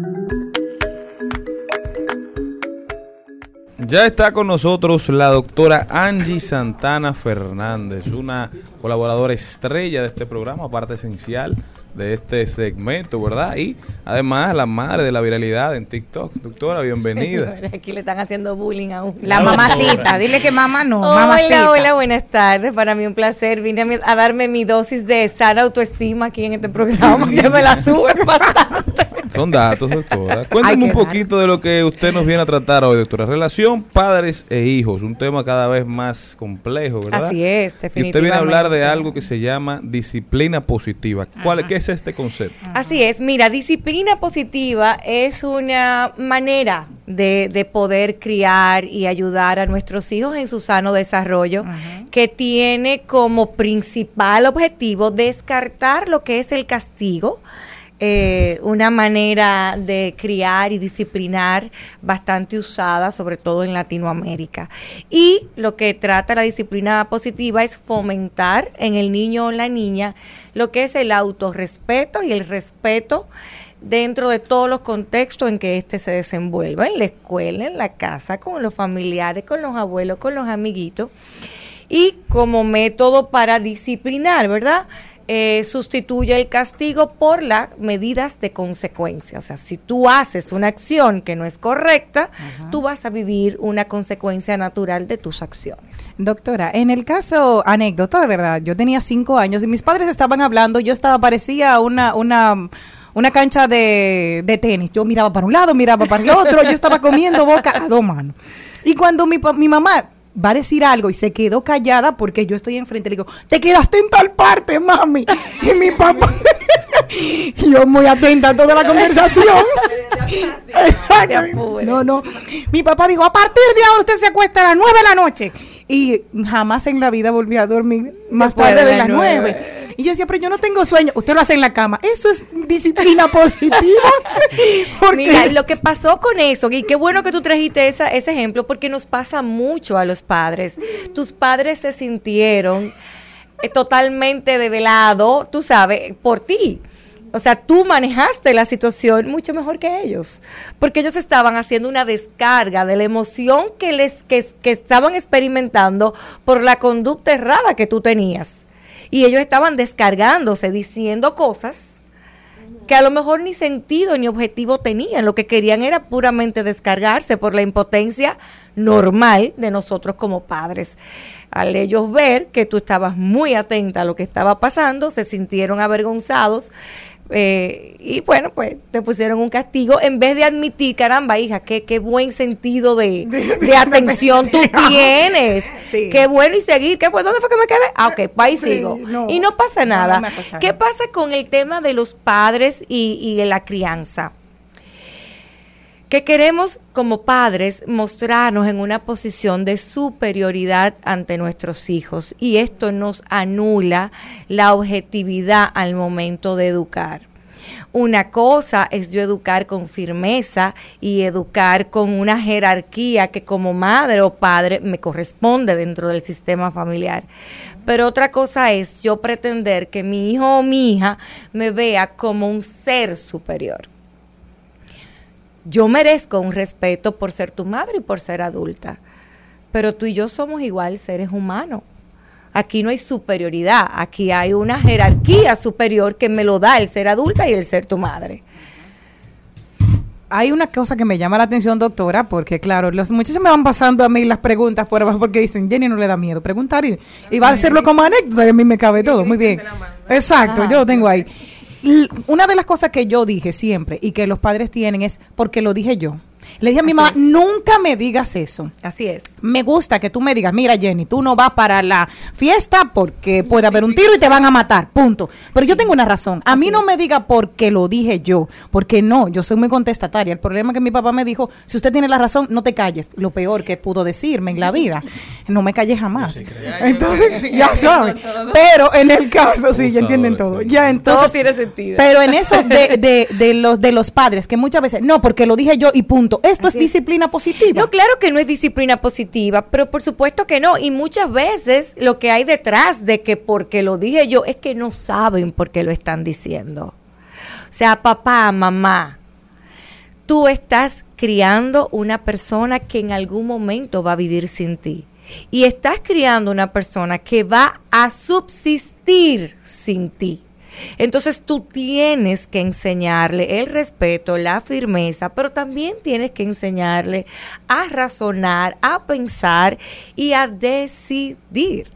Ya está con nosotros la doctora Angie Santana Fernández, una colaboradora estrella de este programa, parte esencial de este segmento, ¿verdad? Y además la madre de la viralidad en TikTok. Doctora, bienvenida. Aquí le están haciendo bullying a un. La mamacita, dile que mamá no, Hola, mamacita. hola, buenas tardes. Para mí un placer. Vine a, mi- a darme mi dosis de sana autoestima aquí en este programa, que me la sube bastante. Son datos, doctora. Cuéntame un poquito de lo que usted nos viene a tratar hoy, doctora. Relación padres e hijos, un tema cada vez más complejo, ¿verdad? Así es, Y usted viene a hablar de definitivamente. algo que se llama disciplina positiva. ¿Cuál, ¿Qué es este concepto? Así es, mira, disciplina positiva es una manera de, de poder criar y ayudar a nuestros hijos en su sano desarrollo, que tiene como principal objetivo descartar lo que es el castigo. Eh, una manera de criar y disciplinar bastante usada, sobre todo en Latinoamérica. Y lo que trata la disciplina positiva es fomentar en el niño o la niña lo que es el autorrespeto y el respeto dentro de todos los contextos en que éste se desenvuelva, en la escuela, en la casa, con los familiares, con los abuelos, con los amiguitos, y como método para disciplinar, ¿verdad? Eh, sustituye el castigo por las medidas de consecuencia. O sea, si tú haces una acción que no es correcta, tú vas a vivir una consecuencia natural de tus acciones. Doctora, en el caso, anécdota de verdad, yo tenía cinco años y mis padres estaban hablando, yo estaba, parecía una, una, una cancha de, de tenis. Yo miraba para un lado, miraba para el otro, yo estaba comiendo boca a dos manos. Y cuando mi, mi mamá va a decir algo y se quedó callada porque yo estoy enfrente. Le digo, te quedaste en tal parte, mami. Y mi papá, yo muy atenta a toda la conversación. Exacto. No, no. Mi papá dijo, a partir de ahora usted se acuesta a las 9 de la noche. Y jamás en la vida volví a dormir más Después tarde de de las nueve. 9. Y yo decía, pero yo no tengo sueño. Usted lo hace en la cama. Eso es disciplina positiva. Porque Mira, lo que pasó con eso, y qué bueno que tú trajiste esa, ese ejemplo, porque nos pasa mucho a los padres. Tus padres se sintieron eh, totalmente develados, tú sabes, por ti. O sea, tú manejaste la situación mucho mejor que ellos, porque ellos estaban haciendo una descarga de la emoción que les que, que estaban experimentando por la conducta errada que tú tenías. Y ellos estaban descargándose, diciendo cosas que a lo mejor ni sentido ni objetivo tenían. Lo que querían era puramente descargarse por la impotencia normal de nosotros como padres. Al ellos ver que tú estabas muy atenta a lo que estaba pasando, se sintieron avergonzados. Eh, y bueno, pues te pusieron un castigo en vez de admitir, caramba, hija, qué, qué buen sentido de, de atención tú tienes. Sí. Qué bueno y seguir. ¿Qué fue? ¿Dónde fue que me quedé? Ah, ok, pues ahí Sí, sigo. no. y no pasa nada. no. ¿Qué pasa con el tema de los padres y, y de la crianza? Que queremos como padres mostrarnos en una posición de superioridad ante nuestros hijos y esto nos anula la objetividad al momento de educar. Una cosa es yo educar con firmeza y educar con una jerarquía que como madre o padre me corresponde dentro del sistema familiar. Pero otra cosa es yo pretender que mi hijo o mi hija me vea como un ser superior. Yo merezco un respeto por ser tu madre y por ser adulta, pero tú y yo somos igual seres humanos. Aquí no hay superioridad, aquí hay una jerarquía superior que me lo da el ser adulta y el ser tu madre. hay una cosa que me llama la atención, doctora, porque claro, los muchachos me van pasando a mí las preguntas por abajo porque dicen, Jenny no le da miedo preguntar y, y va a hacerlo como anécdota y a mí me cabe todo, muy bien. Exacto, yo lo tengo ahí. Una de las cosas que yo dije siempre y que los padres tienen es porque lo dije yo. Le dije a mi Así mamá, es. nunca me digas eso. Así es. Me gusta que tú me digas, mira Jenny, tú no vas para la fiesta porque puede haber un tiro y te van a matar, punto. Pero yo tengo una razón. A mí no me diga porque lo dije yo, porque no, yo soy muy contestataria. El problema es que mi papá me dijo, si usted tiene la razón, no te calles. Lo peor que pudo decirme en la vida. No me callé jamás. Entonces, ya saben. Pero en el caso, sí, ya entienden todo. Ya entonces, tiene sentido. pero en eso de, de, de los de los padres, que muchas veces, no, porque lo dije yo y punto. Esto es disciplina positiva. No, claro que no es disciplina positiva, pero por supuesto que no. Y muchas veces lo que hay detrás de que porque lo dije yo es que no saben por qué lo están diciendo. O sea, papá, mamá, tú estás criando una persona que en algún momento va a vivir sin ti. Y estás criando una persona que va a subsistir sin ti. Entonces tú tienes que enseñarle el respeto, la firmeza, pero también tienes que enseñarle a razonar, a pensar y a decidir.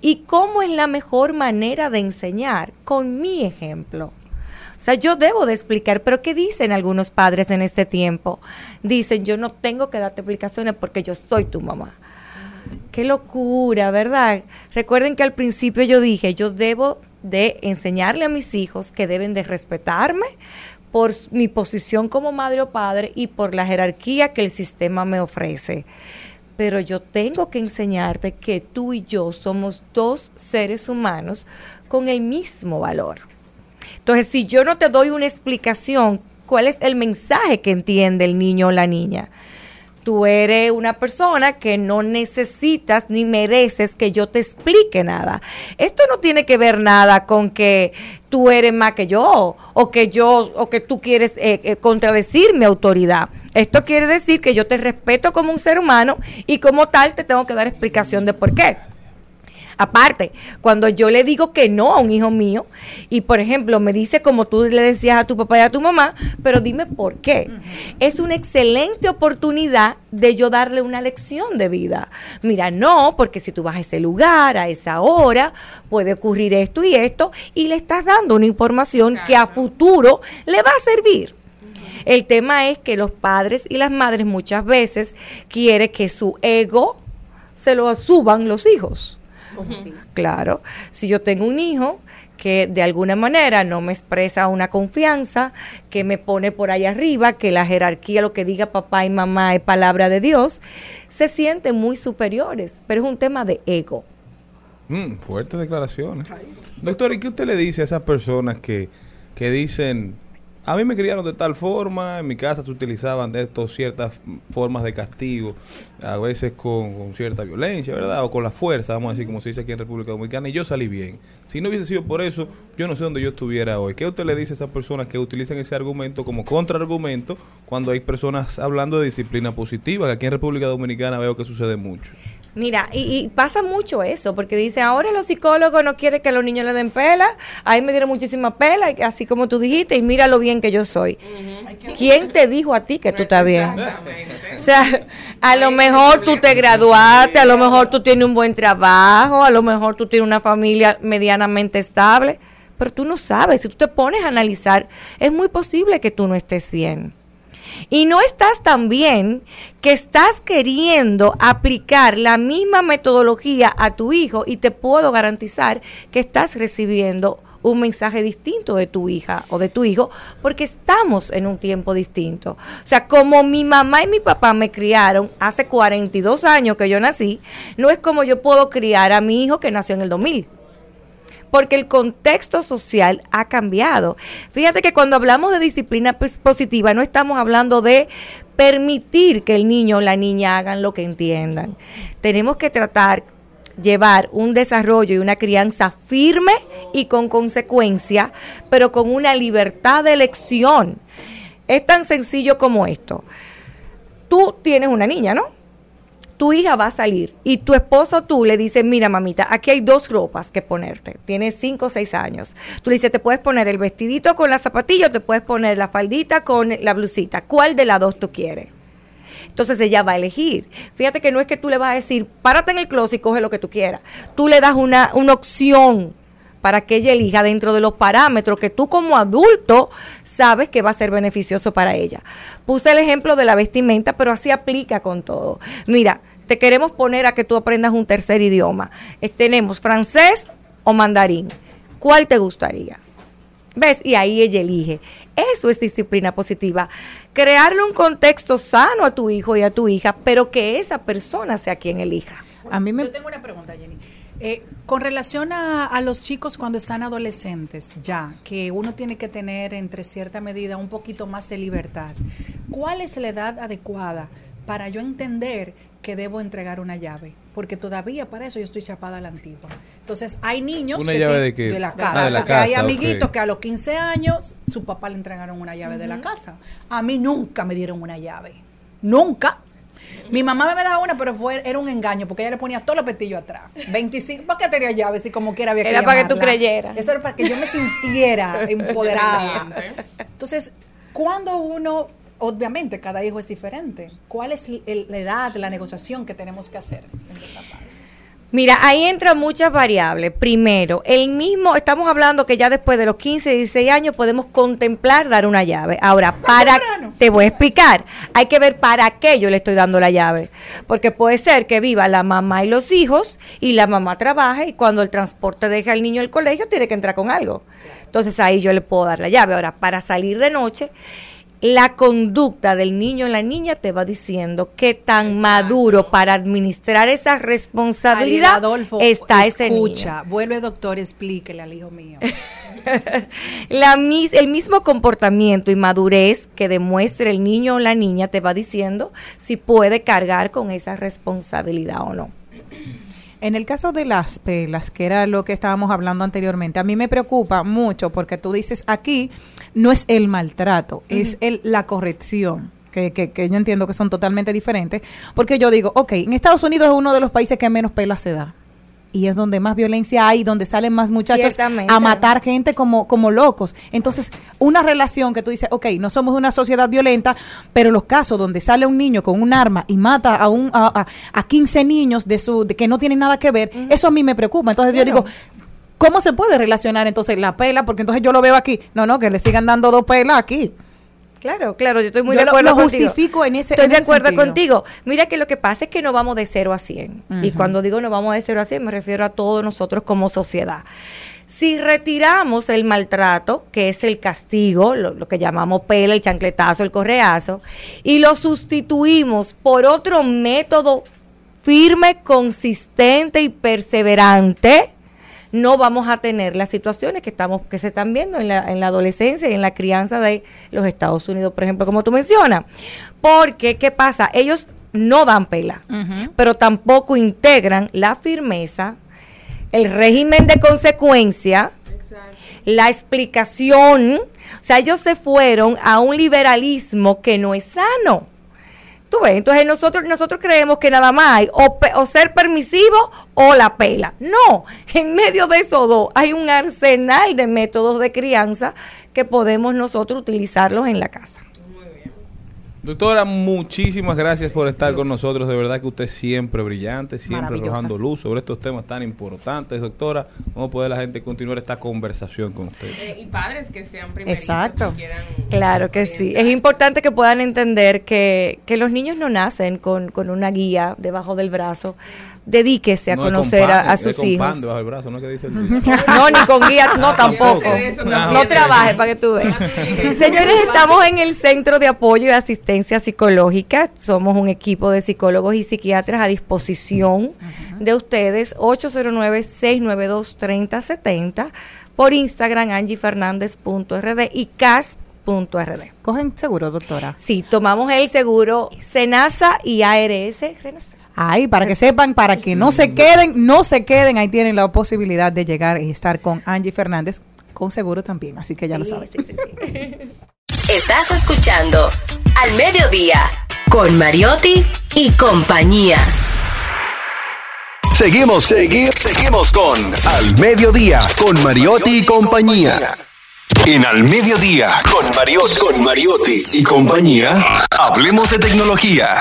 ¿Y cómo es la mejor manera de enseñar? Con mi ejemplo. O sea, yo debo de explicar, pero ¿qué dicen algunos padres en este tiempo? Dicen, yo no tengo que darte explicaciones porque yo soy tu mamá. Qué locura, ¿verdad? Recuerden que al principio yo dije, yo debo de enseñarle a mis hijos que deben de respetarme por mi posición como madre o padre y por la jerarquía que el sistema me ofrece. Pero yo tengo que enseñarte que tú y yo somos dos seres humanos con el mismo valor. Entonces, si yo no te doy una explicación, ¿cuál es el mensaje que entiende el niño o la niña? Tú eres una persona que no necesitas ni mereces que yo te explique nada. Esto no tiene que ver nada con que tú eres más que yo o que yo o que tú quieres eh, eh, contradecir mi autoridad. Esto quiere decir que yo te respeto como un ser humano y como tal te tengo que dar explicación de por qué. Aparte, cuando yo le digo que no a un hijo mío y, por ejemplo, me dice como tú le decías a tu papá y a tu mamá, pero dime por qué. Es una excelente oportunidad de yo darle una lección de vida. Mira, no, porque si tú vas a ese lugar, a esa hora, puede ocurrir esto y esto, y le estás dando una información que a futuro le va a servir. El tema es que los padres y las madres muchas veces quieren que su ego se lo suban los hijos. Claro, si yo tengo un hijo que de alguna manera no me expresa una confianza, que me pone por ahí arriba, que la jerarquía, lo que diga papá y mamá es palabra de Dios, se sienten muy superiores, pero es un tema de ego. Mm, fuertes declaraciones. Doctor, ¿y qué usted le dice a esas personas que, que dicen, a mí me criaron de tal forma, en mi casa se utilizaban de estos ciertas formas de castigo, a veces con, cierta violencia, ¿verdad? O con la fuerza, vamos a decir, como se dice aquí en República Dominicana, y yo salí bien. Si no hubiese sido por eso, yo no sé dónde yo estuviera hoy. ¿Qué usted le dice a esas personas que utilizan ese argumento como contraargumento cuando hay personas hablando de disciplina positiva? Que aquí en República Dominicana veo que sucede mucho. Mira, y, y pasa mucho eso, porque dicen, ahora los psicólogos no quieren que los niños le den pela, ahí me dieron muchísima pela, y así como tú dijiste, y mira lo bien que yo soy. ¿Quién te dijo a ti que tú estás bien? O sea, a lo mejor tú te graduaste, a lo mejor tú tienes un buen trabajo, a lo mejor tú tienes una familia medianamente estable, pero tú no sabes, si tú te pones a analizar, es muy posible que tú no estés bien. Y no estás tan bien que estás queriendo aplicar la misma metodología a tu hijo y te puedo garantizar que estás recibiendo un mensaje distinto de tu hija o de tu hijo porque estamos en un tiempo distinto. O sea, como mi mamá y mi papá me criaron hace 42 años que yo nací, no es como yo puedo criar a mi hijo que nació en el 2000 porque el contexto social ha cambiado. Fíjate que cuando hablamos de disciplina pos- positiva no estamos hablando de permitir que el niño o la niña hagan lo que entiendan. Tenemos que tratar llevar un desarrollo y una crianza firme y con consecuencia, pero con una libertad de elección. Es tan sencillo como esto. Tú tienes una niña, ¿no? Tu hija va a salir y tu esposo tú le dices, mira mamita, aquí hay dos ropas que ponerte, tienes cinco o seis años. Tú le dices, te puedes poner el vestidito con la zapatilla te puedes poner la faldita con la blusita. ¿Cuál de las dos tú quieres? Entonces ella va a elegir. Fíjate que no es que tú le vas a decir, párate en el closet y coge lo que tú quieras. Tú le das una, una opción para que ella elija dentro de los parámetros que tú como adulto sabes que va a ser beneficioso para ella. Puse el ejemplo de la vestimenta, pero así aplica con todo. Mira, te queremos poner a que tú aprendas un tercer idioma. Eh, tenemos francés o mandarín. ¿Cuál te gustaría? ¿Ves? Y ahí ella elige. Eso es disciplina positiva. Crearle un contexto sano a tu hijo y a tu hija, pero que esa persona sea quien elija. A mí me Yo tengo una pregunta, Jenny. Eh, con relación a, a los chicos cuando están adolescentes, ya, que uno tiene que tener entre cierta medida un poquito más de libertad, ¿cuál es la edad adecuada para yo entender que debo entregar una llave? Porque todavía para eso yo estoy chapada a la antigua. Entonces, hay niños ¿Una que llave te- de qué? la Ah, casa, de la que hay casa, amiguitos que a los 15 años su papá le entregaron una llave de la casa. A mí nunca me dieron una llave. Nunca. Mi mamá me daba una, pero fue, era un engaño, porque ella le ponía todo los petillos atrás. 25, ¿para qué tenía llaves si como quiera había que Era para que tú creyeras. Eso era para que yo me sintiera empoderada. Entonces, cuando uno, obviamente cada hijo es diferente, ¿cuál es el- la edad, la negociación que tenemos que hacer? Mira, ahí entran muchas variables. Primero, el mismo, estamos hablando que ya después de los 15, 16 años podemos contemplar dar una llave. Ahora, para, te voy a explicar, hay que ver para qué yo le estoy dando la llave. Porque puede ser que viva la mamá y los hijos y la mamá trabaje y cuando el transporte deja al niño al colegio tiene que entrar con algo. Entonces ahí yo le puedo dar la llave. Ahora, para salir de noche, la conducta del niño o la niña te va diciendo qué tan maduro para administrar esa responsabilidad Ariel Adolfo, está ese niño. vuelve doctor, explíquele al hijo mío. La mis- el mismo comportamiento y madurez que demuestre el niño o la niña te va diciendo si puede cargar con esa responsabilidad o no. En el caso de las pelas, que era lo que estábamos hablando anteriormente, a mí me preocupa mucho porque tú dices aquí no es el maltrato, es el, la corrección. Que, que, que yo entiendo que son totalmente diferentes, porque yo digo, ok, en Estados Unidos es uno de los países que menos pelas se da, y es donde más violencia hay, donde salen más muchachos a matar gente como, como locos. Entonces, una relación que tú dices, ok, no somos una sociedad violenta, pero los casos donde sale un niño con un arma y mata a, un, a, a, a 15 niños de su, de que no tienen nada que ver, eso a mí me preocupa. Entonces yo digo, ¿cómo se puede relacionar entonces la pela? Porque entonces yo lo veo aquí, no, no, que le sigan dando dos pelas aquí. Claro, claro, yo estoy muy Yo de lo- acuerdo lo contigo. justifico en ese- Estoy en de ese acuerdo sentido. contigo. Mira que lo que pasa es que no vamos de 0 a 100. Y cuando digo no vamos de 0 a 100 me refiero a todos nosotros como sociedad. Si retiramos el maltrato, que es el castigo, lo, lo que llamamos pela, el chancletazo, el correazo, y lo sustituimos por otro método firme, consistente y perseverante, no vamos a tener las situaciones que estamos que se están viendo en la, en la adolescencia y en la crianza de los Estados Unidos, por ejemplo, como tú mencionas. Porque, ¿qué pasa? Ellos no dan pela, pero tampoco integran la firmeza, el régimen de consecuencia, la explicación. O sea, ellos se fueron a un liberalismo que no es sano. Tú ves, entonces nosotros, nosotros creemos que nada más hay o, o ser permisivo o la pela. No, en medio de esos dos hay un arsenal de métodos de crianza que podemos nosotros utilizarlos en la casa. Doctora, muchísimas gracias por estar con nosotros. De verdad que usted es siempre brillante, siempre arrojando luz sobre estos temas tan importantes. Doctora, ¿cómo puede la gente continuar esta conversación con usted? Eh, y padres que sean primerizos. Exacto. que quieran Claro que sí. Es importante que puedan entender que, que los niños no nacen con, con una guía debajo del brazo. Dedíquese a No conocer con a, pan, a es sus con hijos. pan brazo, ¿no? ¿Qué dice el No, ni con guía, no tampoco. Ah, No trabaje para que tú veas. Señores, estamos en el Centro de Apoyo y Asistencia Psicológica. Somos un equipo de psicólogos y psiquiatras a disposición de ustedes. 809-692-3070. Por Instagram, angiefernández.rd y cas.rd. ¿Cogen seguro, doctora? Sí, tomamos el seguro Senasa y ARS. Renasa. Ay, para que sepan, para que no se queden, no se queden, ahí tienen la posibilidad de llegar y estar con Angie Fernández, con seguro también, así que ya lo saben. Estás escuchando Al Mediodía con Mariotti y compañía. Seguimos, seguimos, seguimos con Al Mediodía, con Mariotti y compañía. En Al Mediodía, con Mariotti, con Mariotti y compañía, hablemos de tecnología.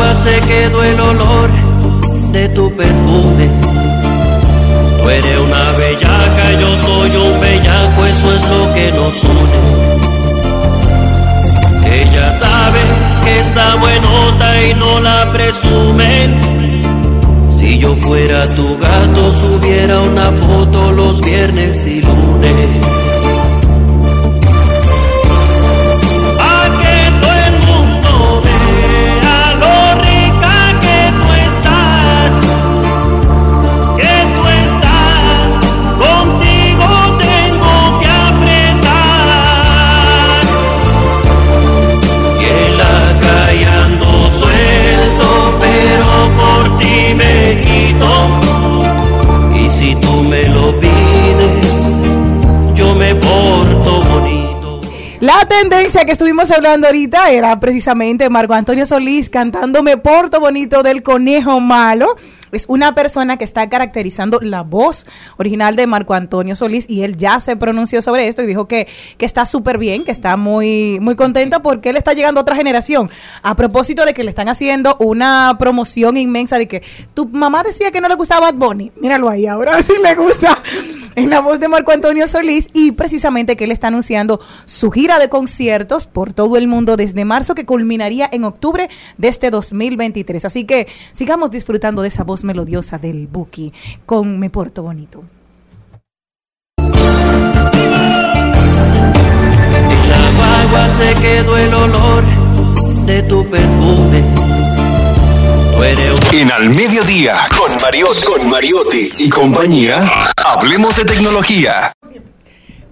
La guagua se quedó el olor de tu perfume. Tú eres una bellaca, yo soy un bellaco, eso es lo que nos une. Ella sabe que está buenota y no la presumen. Si yo fuera tu gato, subiera una foto los viernes y lunes. La tendencia que estuvimos hablando ahorita era precisamente Marco Antonio Solís cantando Me Porto Bonito del Conejo Malo. Es una persona que está caracterizando la voz original de Marco Antonio Solís y él ya se pronunció sobre esto y dijo que, que está súper bien, que está muy, muy contento porque él está llegando a otra generación. A propósito de que le están haciendo una promoción inmensa de que tu mamá decía que no le gustaba Bad Bunny. Míralo ahí, ahora sí le gusta en la voz de Marco Antonio Solís y precisamente que él está anunciando su gira de conciertos por todo el mundo desde marzo que culminaría en octubre de este 2023. Así que sigamos disfrutando de esa voz melodiosa del Buki con Me Porto Bonito. En la se quedó el olor de tu perfume. En Al Mediodía, con Mariotti, con Mariotti y compañía, hablemos de tecnología.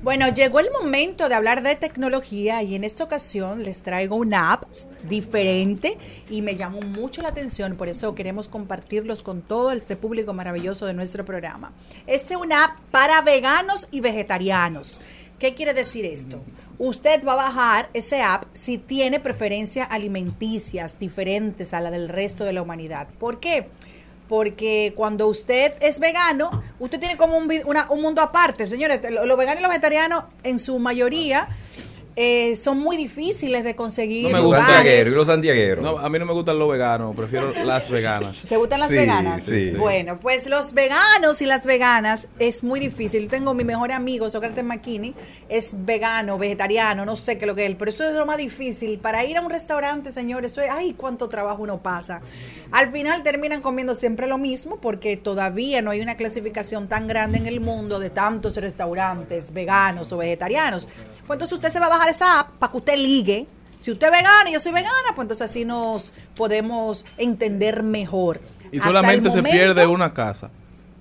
Bueno, llegó el momento de hablar de tecnología y en esta ocasión les traigo una app diferente y me llamó mucho la atención, por eso queremos compartirlos con todo este público maravilloso de nuestro programa. Este es una app para veganos y vegetarianos. ¿Qué quiere decir esto? Usted va a bajar ese app si tiene preferencias alimenticias diferentes a la del resto de la humanidad. ¿Por qué? Porque cuando usted es vegano, usted tiene como un, mundo aparte. Señores, lo- los veganos y los vegetarianos, en su mayoría, eh, son muy difíciles de conseguir. No me Los gusta. los santiagueros. No, a mí no me gustan los veganos, prefiero las veganas. ¿Te gustan las Sí, veganas? sí. Bueno, pues los veganos y las veganas es muy difícil. Tengo mi mejor amigo, Sócrates McKinney, es vegano, vegetariano, no sé qué es lo que es él, pero eso es lo más difícil. Para ir a un restaurante, señores, eso es, ay, cuánto trabajo uno pasa. Al final terminan comiendo siempre lo mismo porque todavía no hay una clasificación tan grande en el mundo de tantos restaurantes veganos o vegetarianos. Pues entonces usted se va a bajar esa app para que usted ligue. Si usted es vegano y yo soy vegana, pues entonces así nos podemos entender mejor. Y Hasta solamente se pierde una casa.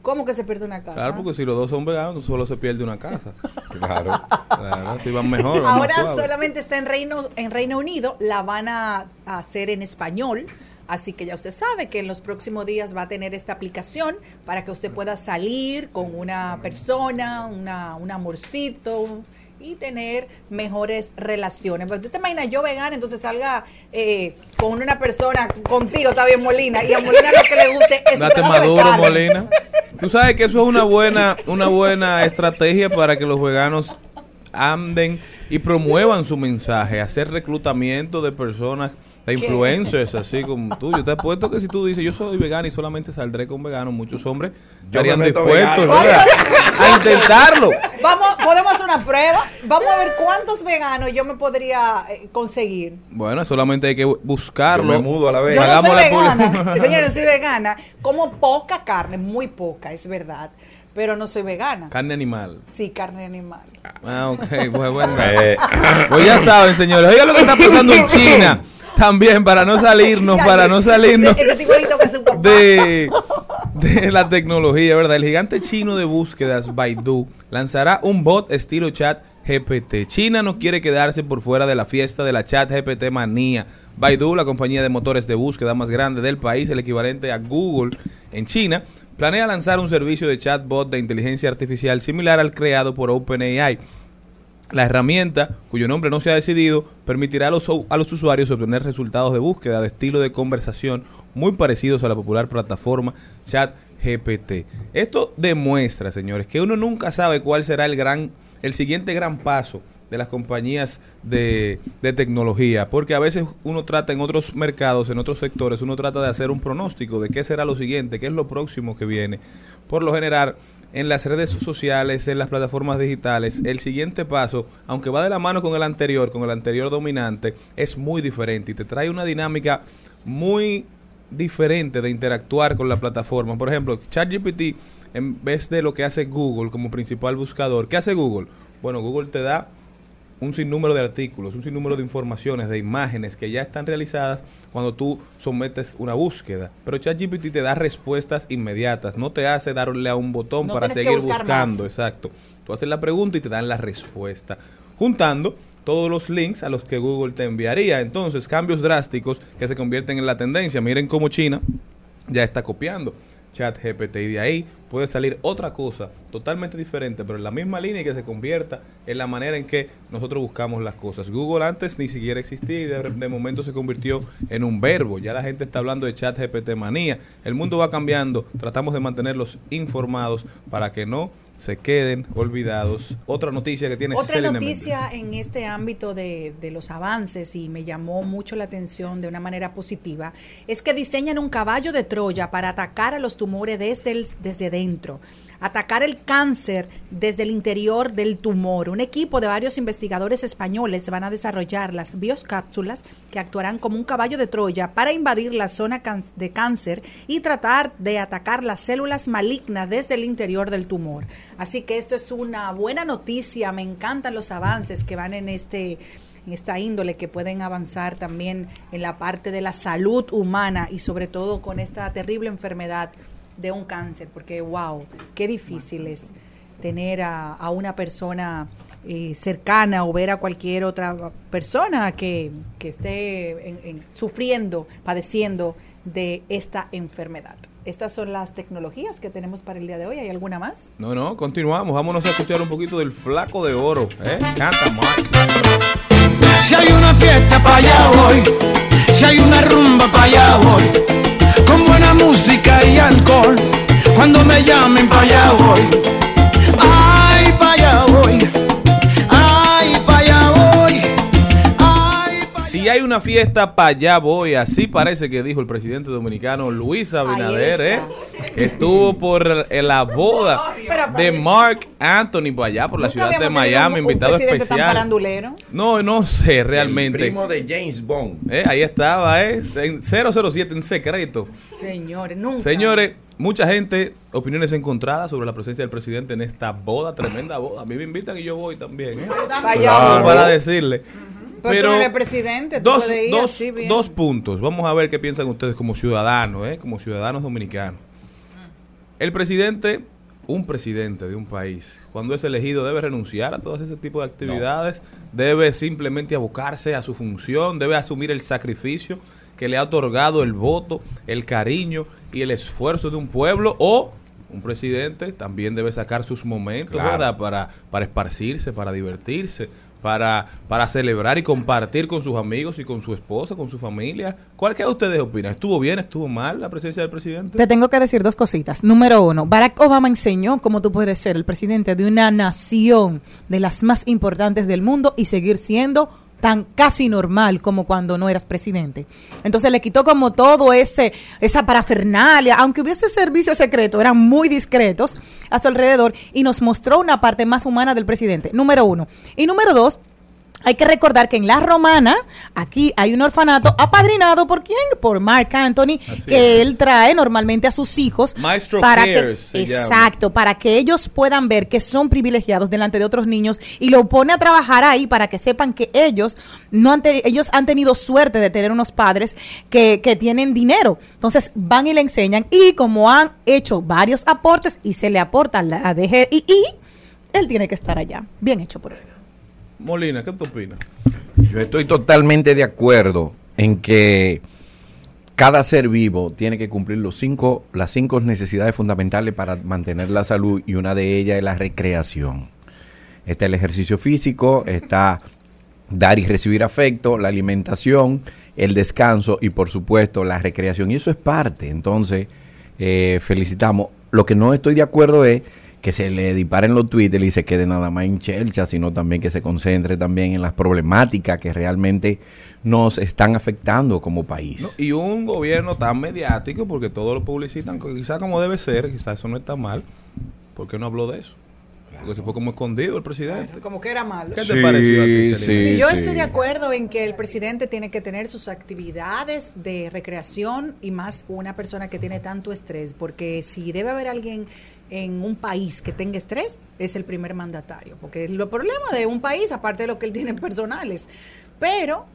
¿Cómo que se pierde una casa? Claro, porque si los dos son veganos, solo se pierde una casa. Claro. Claro, si van mejor. van Ahora solamente está en Reino, en Reino Unido, la van a a hacer en español. Así que ya usted sabe que en los próximos días va a tener esta aplicación para que usted pueda salir con una persona, una, un amorcito y tener mejores relaciones. Pero tú te imaginas yo vegana, entonces salga eh, con una persona, contigo está bien Molina, y a Molina lo que le guste es Date maduro. Molina. Tú sabes que eso es una buena, una buena estrategia para que los veganos anden y promuevan su mensaje, hacer reclutamiento de personas, de influencers, así como tú. Yo te apuesto que si tú dices, yo soy vegano y solamente saldré con veganos, muchos hombres estarían me dispuestos a intentarlo. Vamos, podemos hacer una prueba. Vamos a ver cuántos veganos yo me podría eh, conseguir. Bueno, solamente hay que buscarlo. Yo me mudo a la vez. Yo no soy vegana. Señores, soy vegana. Como poca carne, muy poca, es verdad. Pero no soy vegana. Carne animal. Sí, carne animal. Ah, ok, pues bueno. Eh. Pues ya saben, señores. Oigan lo que está pasando en China. También, para no salirnos, para no salirnos Este de, de la tecnología, ¿verdad? El gigante chino de búsquedas, Baidu, lanzará un bot estilo chat GPT. China no quiere quedarse por fuera de la fiesta de la chat GPT manía. Baidu, la compañía de motores de búsqueda más grande del país, el equivalente a Google en China, planea lanzar un servicio de chatbot de inteligencia artificial similar al creado por OpenAI. La herramienta, cuyo nombre no se ha decidido, permitirá a los, a los usuarios obtener resultados de búsqueda de estilo de conversación muy parecidos a la popular plataforma ChatGPT. Esto demuestra, señores, que uno nunca sabe cuál será el gran, el siguiente gran paso de las compañías de, de tecnología, porque a veces uno trata en otros mercados, en otros sectores, uno trata de hacer un pronóstico de qué será lo siguiente, qué es lo próximo que viene. Por lo general, en las redes sociales, en las plataformas digitales, el siguiente paso, aunque va de la mano con el anterior, con el anterior dominante, es muy diferente y te trae una dinámica muy diferente de interactuar con la plataforma. Por ejemplo, ChatGPT, en vez de lo que hace Google como principal buscador, ¿qué hace Google? Bueno, Google te da un sinnúmero de artículos, un sinnúmero de informaciones, de imágenes que ya están realizadas cuando tú sometes una búsqueda. Pero ChatGPT te da respuestas inmediatas, no te hace darle a un botón No para seguir buscando, más. exacto. Tú haces la pregunta y te dan la respuesta, juntando todos los links a los que Google te enviaría. Entonces, cambios drásticos que se convierten en la tendencia. Miren cómo China ya está copiando chat GPT y de ahí puede salir otra cosa totalmente diferente, pero en la misma línea y que se convierta en la manera en que nosotros buscamos las cosas. Google antes ni siquiera existía y de, de momento se convirtió en un verbo. Ya la gente está hablando de chat GPT manía. El mundo va cambiando, tratamos de mantenerlos informados para que no se queden olvidados. Otra noticia que tiene Otra Selena noticia en este ámbito de, de los avances y me llamó mucho la atención de una manera positiva es que diseñan un caballo de Troya para atacar a los tumores desde, el- desde dentro, atacar el cáncer desde el interior del tumor. Un equipo de varios investigadores españoles van a desarrollar las biocápsulas que actuarán como un caballo de Troya para invadir la zona de cáncer y tratar de atacar las células malignas desde el interior del tumor. Así que esto es una buena noticia, me encantan los avances que van en este esta índole que pueden avanzar también en la parte de la salud humana y sobre todo con esta terrible enfermedad de un cáncer, porque wow, qué difícil es tener a, a una persona eh, cercana o ver a cualquier otra persona que, que esté en- en- sufriendo, padeciendo de esta enfermedad. Estas son las tecnologías que tenemos para el día de hoy. ¿Hay alguna más? No, no, continuamos. Vámonos a escuchar un poquito del flaco de oro. ¿eh? Canta, Mark. Si hay una fiesta para allá voy, si hay una rumba para allá voy, con buena música y alcohol, cuando me llamen para allá voy, ay para allá voy, ay para allá voy, Si hay una fiesta, para allá voy. Así parece que dijo el presidente dominicano Luis Abinader, ¿eh? que estuvo por la boda de Mark Anthony, por allá, por la ciudad de Miami, un- un invitado presidente tan especial. farandulero. No, no sé realmente. primo de James Bond. Eh, ahí estaba, ¿eh? En 007 en secreto. Señores, nunca. Señores, mucha gente, opiniones encontradas sobre la presencia del presidente en esta boda, tremenda boda. A mí me invitan y yo voy también. ¿eh? Para decirle. Pero, Pero tú eres presidente, dos, ir dos, así bien. dos puntos. Vamos a ver qué piensan ustedes como ciudadanos, ¿eh? como ciudadanos dominicanos. El presidente, un presidente de un país, cuando es elegido, debe renunciar a todo ese tipo de actividades, debe simplemente abocarse a su función, debe asumir el sacrificio que le ha otorgado el voto, el cariño y el esfuerzo de un pueblo o un presidente también debe sacar sus momentos Claro. ¿verdad? Para, para esparcirse, para divertirse, para, para celebrar y compartir con sus amigos y con su esposa, con su familia. ¿Cuál que ustedes opinan? ¿Estuvo bien, estuvo mal la presencia del presidente? Te tengo que decir dos cositas. Número uno, Barack Obama enseñó cómo tú puedes ser el presidente de una nación de las más importantes del mundo y seguir siendo tan casi normal como cuando no eras presidente. Entonces le quitó como todo ese esa parafernalia, aunque hubiese servicio secreto, eran muy discretos a su alrededor y nos mostró una parte más humana del presidente. Número uno. Y número dos, hay que recordar que en La Romana, aquí hay un orfanato apadrinado por quién? Por Mark Anthony, Así que es. él trae normalmente a sus hijos Maestro para que llama. exacto, para que ellos puedan ver que son privilegiados delante de otros niños y lo pone a trabajar ahí para que sepan que ellos no han ellos han tenido suerte de tener unos padres que, que tienen dinero. Entonces van y le enseñan y como han hecho varios aportes y se le aporta la DGI, él tiene que estar allá. Bien hecho por él. Molina, ¿qué tú opinas? Yo estoy totalmente de acuerdo en que cada ser vivo tiene que cumplir los cinco, las cinco necesidades fundamentales para mantener la salud y una de ellas es la recreación. Está el ejercicio físico, está dar y recibir afecto, la alimentación, el descanso y por supuesto la recreación. Y eso es parte. Entonces, eh, felicitamos. Lo que no estoy de acuerdo es que se le disparen los Twitter y se quede nada más en chelcha, sino también que se concentre también en las problemáticas que realmente nos están afectando como país. No, y un gobierno tan mediático, porque todo lo publicitan, quizás como debe ser, quizás eso no está mal, ¿por qué no habló de eso? Porque se fue como escondido el presidente. Como que era malo. ¿Qué te pareció a ti, yo estoy de acuerdo en que el presidente tiene que tener sus actividades de recreación y más una persona que tiene tanto estrés, porque si debe haber alguien en un país que tenga estrés, es el primer mandatario, porque el problema de un país, aparte de lo que él tiene personales, pero...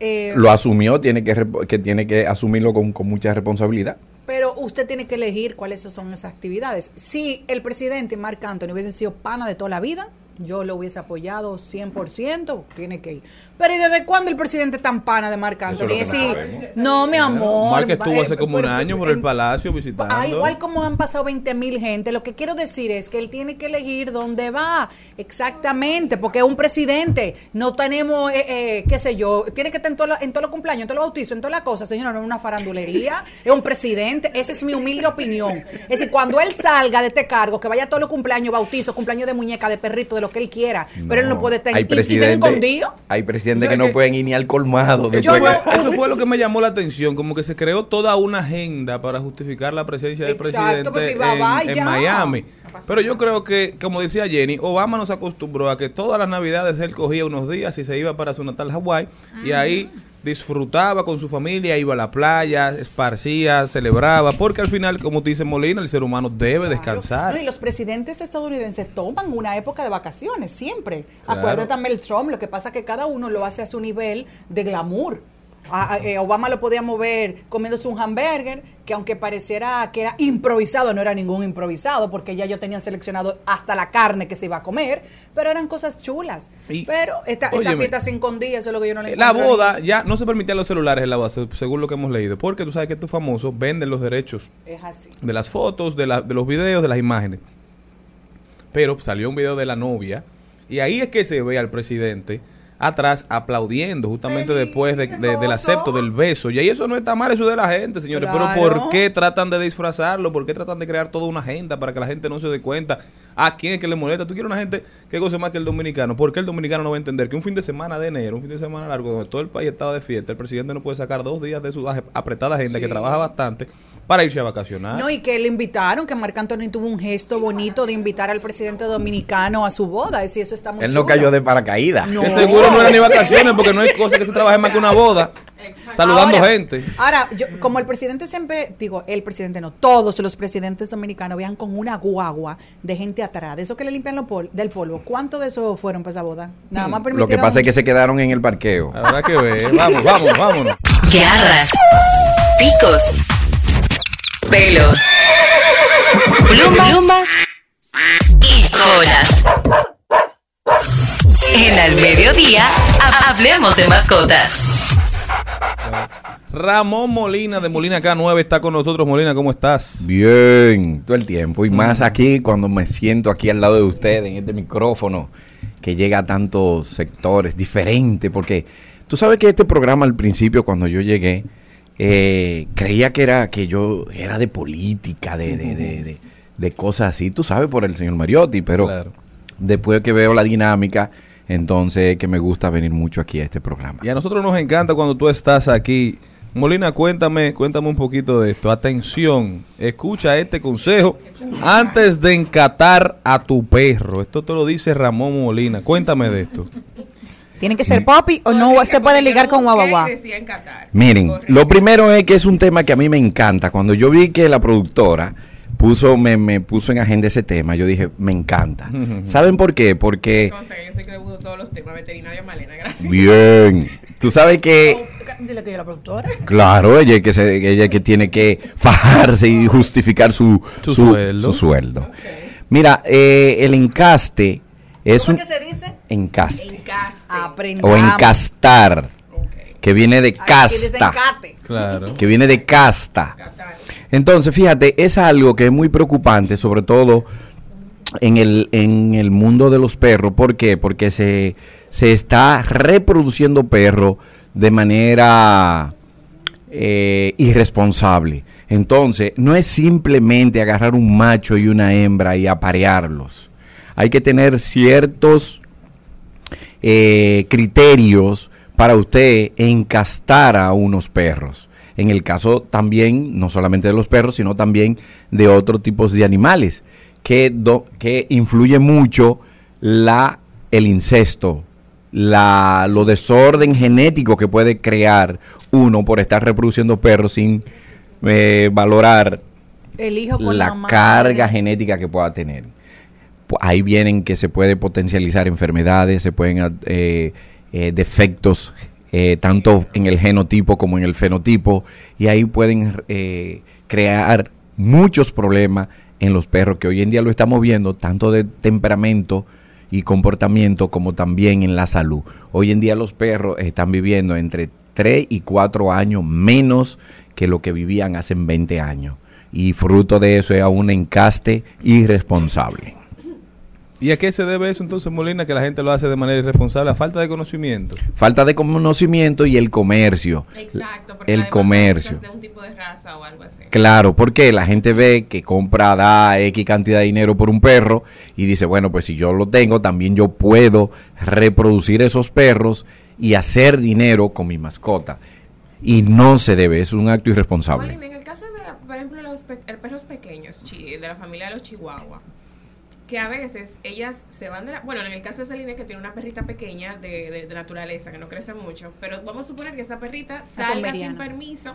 eh, Lo asumió, tiene que, que tiene que asumirlo con, con mucha responsabilidad. Pero usted tiene que elegir cuáles son esas actividades. Si el presidente Marc Anthony hubiese sido pana de toda la vida, yo lo hubiese apoyado 100%, tiene que ir. Pero ¿y desde cuándo el presidente es tan pana de Marc Anthony? Es lo no Sí, sabemos. no, mi amor. Mark estuvo hace eh, como un año por el palacio visitando. Ah, igual como han pasado 20 mil gente, lo que quiero decir es que él tiene que elegir dónde va, exactamente, porque es un presidente, no tenemos, eh, eh, qué sé yo, tiene que estar en todos los en todos los cumpleaños, en todos los bautizos, en todas las cosas, señora, no es una farandulería, es un presidente, esa es mi humilde opinión. Es decir, cuando él salga de este cargo, que vaya a todos los cumpleaños, bautizos, cumpleaños de muñeca, de perrito, de lo que él quiera, pero él no puede estar Hay escondido. hay presidentes ¿Tú que no pueden ir ni al colmado. Fue, que- eso fue lo que me llamó la atención, como que se creó toda una agenda para justificar la presencia del Exacto, presidente pues si va, en, va, en ya. Miami. Pero yo creo que, como decía Jenny, Obama nos acostumbró a que todas las navidades él cogía unos días y se iba para su natal Hawái y ahí disfrutaba con su familia, iba a la playa, esparcía, celebraba, porque al final, como dice Molina, el ser humano debe descansar. No, y los presidentes estadounidenses toman una época de vacaciones, siempre. Claro. Acuérdate también el Trump, lo que pasa es que cada uno lo hace a su nivel de glamour. A- a- eh, Obama lo podía mover comiéndose un hamburger, que aunque pareciera que era improvisado, no era ningún improvisado, porque ya ellos tenían seleccionado hasta la carne que se iba a comer, pero eran cosas chulas. Y- pero esta, fiesta se escondía, eso es lo que yo no le La boda, ya no se permitían los celulares en la boda, se- según lo que hemos leído, porque tú sabes que estos famosos venden los derechos Es así. de las fotos, de, la- de los videos, de las imágenes. Pero salió un video de la novia y ahí es que se ve al presidente atrás aplaudiendo justamente después de- de- del acepto del beso. Y ahí eso no está mal, eso es de la gente, señores. Pero. ¿por qué tratan de disfrazarlo? ¿Por qué tratan de crear toda una agenda para que la gente no se dé cuenta a quién es que le molesta? Tú quieres una gente que goce más que el dominicano. ¿Por qué el dominicano no va a entender que un fin de semana de enero, un fin de semana largo, donde todo el país estaba de fiesta, el presidente no puede sacar dos días de su apretada agenda que trabaja bastante para irse a vacacionar? No, y que le invitaron, que Marc Anthony tuvo un gesto bonito de invitar al presidente dominicano a su boda. Es decir, eso está muy Él no chulo. cayó de paracaídas. No. Que seguro no era ni vacaciones porque no hay cosa que se trabaje más que una boda. Saludando Ahora- gente. Ahora, yo, como el presidente siempre, digo, el presidente no, todos los presidentes dominicanos vean con una guagua de gente atrás, de eso que le limpian lo pol- del polvo. ¿Cuánto de eso fueron para esa boda? Nada más Lo permitieron. que pasa es que se quedaron en el parqueo. Habrá que ver. Vamos, vamos, vámonos. Garras, picos, pelos, plumas, plumas y colas. En al mediodía, ha- hablemos de mascotas. Ramón Molina de Molina K9 está con nosotros. Molina, ¿cómo estás? Bien, todo el tiempo. Y más aquí cuando me siento aquí al lado de ustedes, en este micrófono, que llega a tantos sectores diferentes. Porque tú sabes que este programa al principio, cuando yo llegué, eh, creía que era que yo era de política, de, de, de- de- de cosas así. Tú sabes, por el señor Mariotti, pero después que veo la dinámica, entonces que me gusta venir mucho aquí a este programa. Y a nosotros nos encanta cuando tú estás aquí. Molina, cuéntame, cuéntame un poquito de esto. Atención, escucha este consejo antes de encatar a tu perro. Esto te lo dice Ramón Molina. Cuéntame de esto. ¿Tiene que ser popi o no se puede ligar con guagua? Miren, lo primero es que es un tema que a mí me encanta. Cuando yo vi que la productora puso, me, me puso en agenda ese tema, yo dije, me encanta. ¿Saben por qué? Porque, Yo soy que le gusto todos los temas. Veterinaria Malena, gracias. bien, tú sabes que, Dile que yo la productora. claro, ella es que, se- ella es que tiene que fajarse y justificar su, Su su- sueldo. su sueldo. Mira, eh, el encaste es un... ¿Qué se dice? Encaste. Aprendamos. O encastar, que viene de casta. Claro. que viene de casta. Entonces, fíjate, es algo que es muy preocupante, sobre todo en el, en el mundo de los perros. ¿Por qué? Porque se, se está reproduciendo perros de manera eh, irresponsable. Entonces, no es simplemente agarrar un macho y una hembra y aparearlos. Hay que tener ciertos eh, criterios para usted encastar a unos perros. En el caso también, no solamente de los perros, sino también de otros tipos de animales, que, do- que influye mucho la, el incesto, la, lo desorden genético que puede crear uno por estar reproduciendo perros sin eh, valorar El hijo con la, la carga genética que pueda tener. Ahí vienen que se puede potencializar enfermedades, se pueden eh, eh, defectos eh, tanto en el genotipo como en el fenotipo y ahí pueden eh, crear muchos problemas en los perros que hoy en día lo estamos viendo tanto de temperamento y comportamiento como también en la salud. Hoy en día los perros están viviendo entre 3 y 4 años menos que lo que vivían hace 20 años. Y fruto de eso es un encaste irresponsable. ¿Y a qué se debe eso entonces, Molina, que la gente lo hace de manera irresponsable? A falta de conocimiento. Falta de conocimiento y el comercio. Exacto, porque El comercio. usas de un tipo de raza o algo así. Claro, porque la gente ve que compra, da X cantidad de dinero por un perro y dice, bueno, pues si yo lo tengo, también yo puedo reproducir esos perros y hacer dinero con mi mascota. Y no se debe, es un acto irresponsable. Molina, en el caso de, por ejemplo, los pe- perros pequeños, chi- de la familia de los chihuahuas, que a veces ellas se van de la... Bueno, en el caso de Celine, que tiene una perrita pequeña de, de- de naturaleza, que no crece mucho, pero vamos a suponer que esa perrita salga sin permiso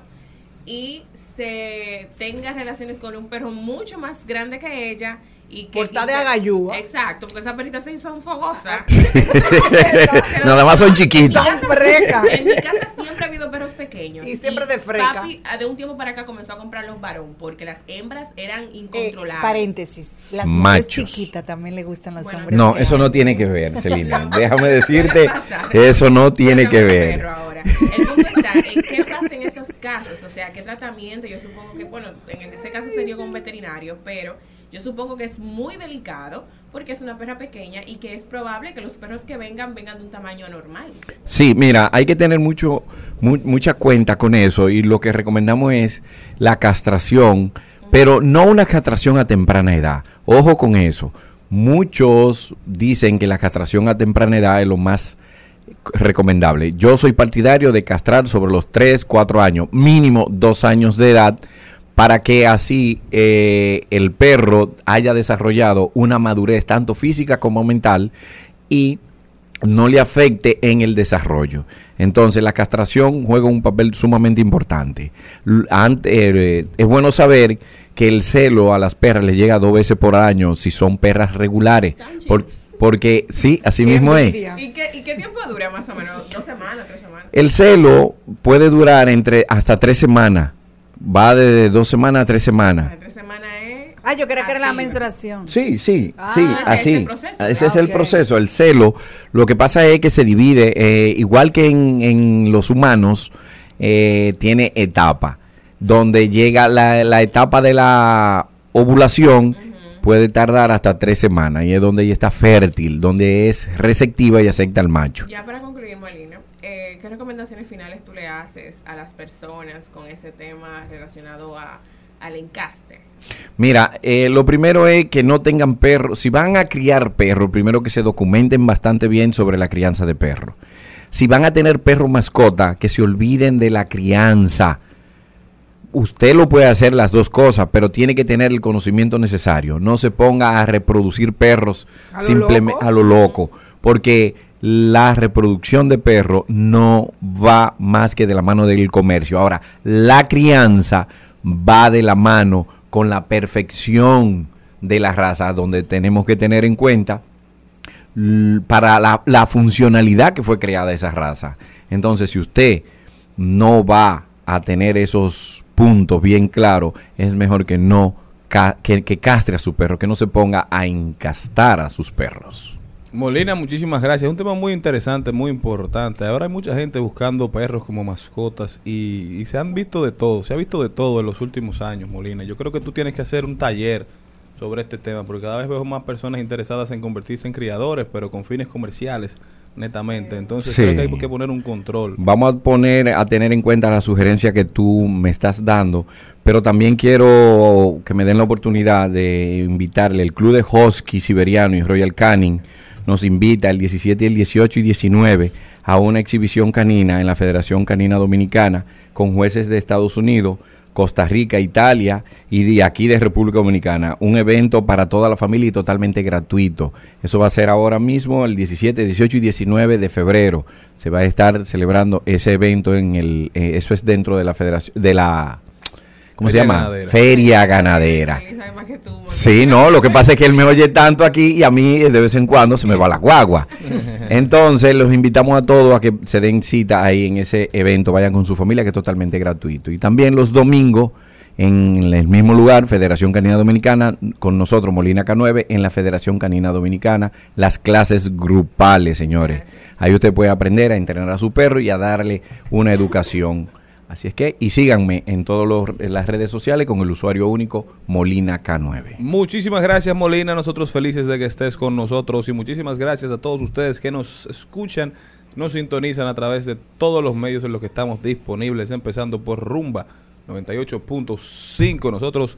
y se tenga relaciones con un perro mucho más grande que ella y que... Portada y de agayúa. Exacto, porque esa perrita se hizo un fogosa. Nada más son chiquitas. En mi casa- Freca. En mi casa siempre ha habido perros pequeños. Y siempre de freca. Papi, ah, de un tiempo para acá comenzó a comprar los varón porque las hembras eran Eh, incontrolables. paréntesis. Las mujeres chiquitas también le gustan los hombres. No, eso no tiene que ver, Celina. Déjame decirte, eso no tiene que ver. Perro ahora. El punto está en qué pasa en esos casos, o sea, qué tratamiento, yo supongo que, bueno, en ese caso sería con un veterinario, pero yo supongo que es muy delicado porque es una perra pequeña y que es probable que los perros que vengan vengan de un tamaño anormal. Sí, mira, hay que tener mucho, mu- mucha cuenta con eso y lo que recomendamos es la castración, pero no una castración a temprana edad. Ojo con eso. Muchos dicen que la castración a temprana edad es lo más recomendable. Yo soy partidario de castrar sobre los 3, 4 años, mínimo 2 años de edad, para que así eh, el perro haya desarrollado una madurez tanto física como mental y no le afecte en el desarrollo. Entonces la castración juega un papel sumamente importante. Ante- eh, es bueno saber que el celo a las perras les llega dos veces por año si son perras regulares. por- porque sí, así mismo es. ¿Y qué, ¿Y qué tiempo dura más o menos? ¿Dos semanas, tres semanas? El celo puede durar entre hasta tres semanas. Va de dos semanas a tres semanas. Tres semanas es... Ah, yo creía que era la menstruación. Sí, sí, Ah, sí, ese es así. el proceso. Ese es Ah, el ok. proceso, el celo. Lo que pasa es que se divide, eh, igual que en, en los humanos, eh, tiene etapa. Donde llega la, la etapa de la ovulación, puede tardar hasta tres semanas. Y es donde ella está fértil, donde es receptiva y acepta al macho. Ya para concluir, Molina, ¿qué recomendaciones finales tú le haces a las personas con ese tema relacionado a, al encaste? Mira, eh, lo primero es que no tengan perros. Si van a criar perros, primero que se documenten bastante bien sobre la crianza de perros. Si van a tener perro mascota, que se olviden de la crianza. Usted lo puede hacer las dos cosas, pero tiene que tener el conocimiento necesario. No se ponga a reproducir perros ¿A lo simplemente a lo loco, porque la reproducción de perros no va más que de la mano del comercio. Ahora, la crianza va de la mano con la perfección de la raza, donde tenemos que tener en cuenta para la, funcionalidad que fue creada esa raza. Entonces, si usted no va a tener esos puntos bien claros, es mejor que no que, que castre a su perro, que no se ponga a encastar a sus perros. Molina, muchísimas gracias. Es un tema muy interesante, muy importante. Ahora hay mucha gente buscando perros como mascotas y, y se han visto de todo, se ha visto de todo en los últimos años, Molina. Yo creo que tú tienes que hacer un taller sobre este tema, porque cada vez veo más personas interesadas en convertirse en criadores, pero con fines comerciales, netamente. Entonces Sí. creo que hay que poner un control. Vamos a poner a tener en cuenta la sugerencia que tú me estás dando, pero también quiero que me den la oportunidad de invitarle el Club de Husky Siberiano y Royal Canin nos invita el 17, el 18 y 19 a una exhibición canina en la Federación Canina Dominicana con jueces de Estados Unidos, Costa Rica, Italia y de aquí de República Dominicana. Un evento para toda la familia y totalmente gratuito. Eso va a ser ahora mismo el 17, 18 y 19 de febrero. Se va a estar celebrando ese evento en el eh, eso es dentro de la Federación de la ¿Cómo Feria se llama? ganadera. Feria ganadera. Sí, no, lo que pasa es que él me oye tanto aquí y a mí de vez en cuando se me va la guagua. Entonces los invitamos a todos a que se den cita ahí en ese evento, vayan con su familia que es totalmente gratuito. Y también los domingos en el mismo lugar, Federación Canina Dominicana, con nosotros Molina K9 en la Federación Canina Dominicana, las clases grupales, señores. Ahí usted puede aprender a entrenar a su perro y a darle una educación. Así es que, y síganme en todas las redes sociales con el usuario único Molina K9. Muchísimas gracias Molina, nosotros felices de que estés con nosotros y muchísimas gracias a todos ustedes que nos escuchan, nos sintonizan a través de todos los medios en los que estamos disponibles, empezando por Rumba 98.5. Nosotros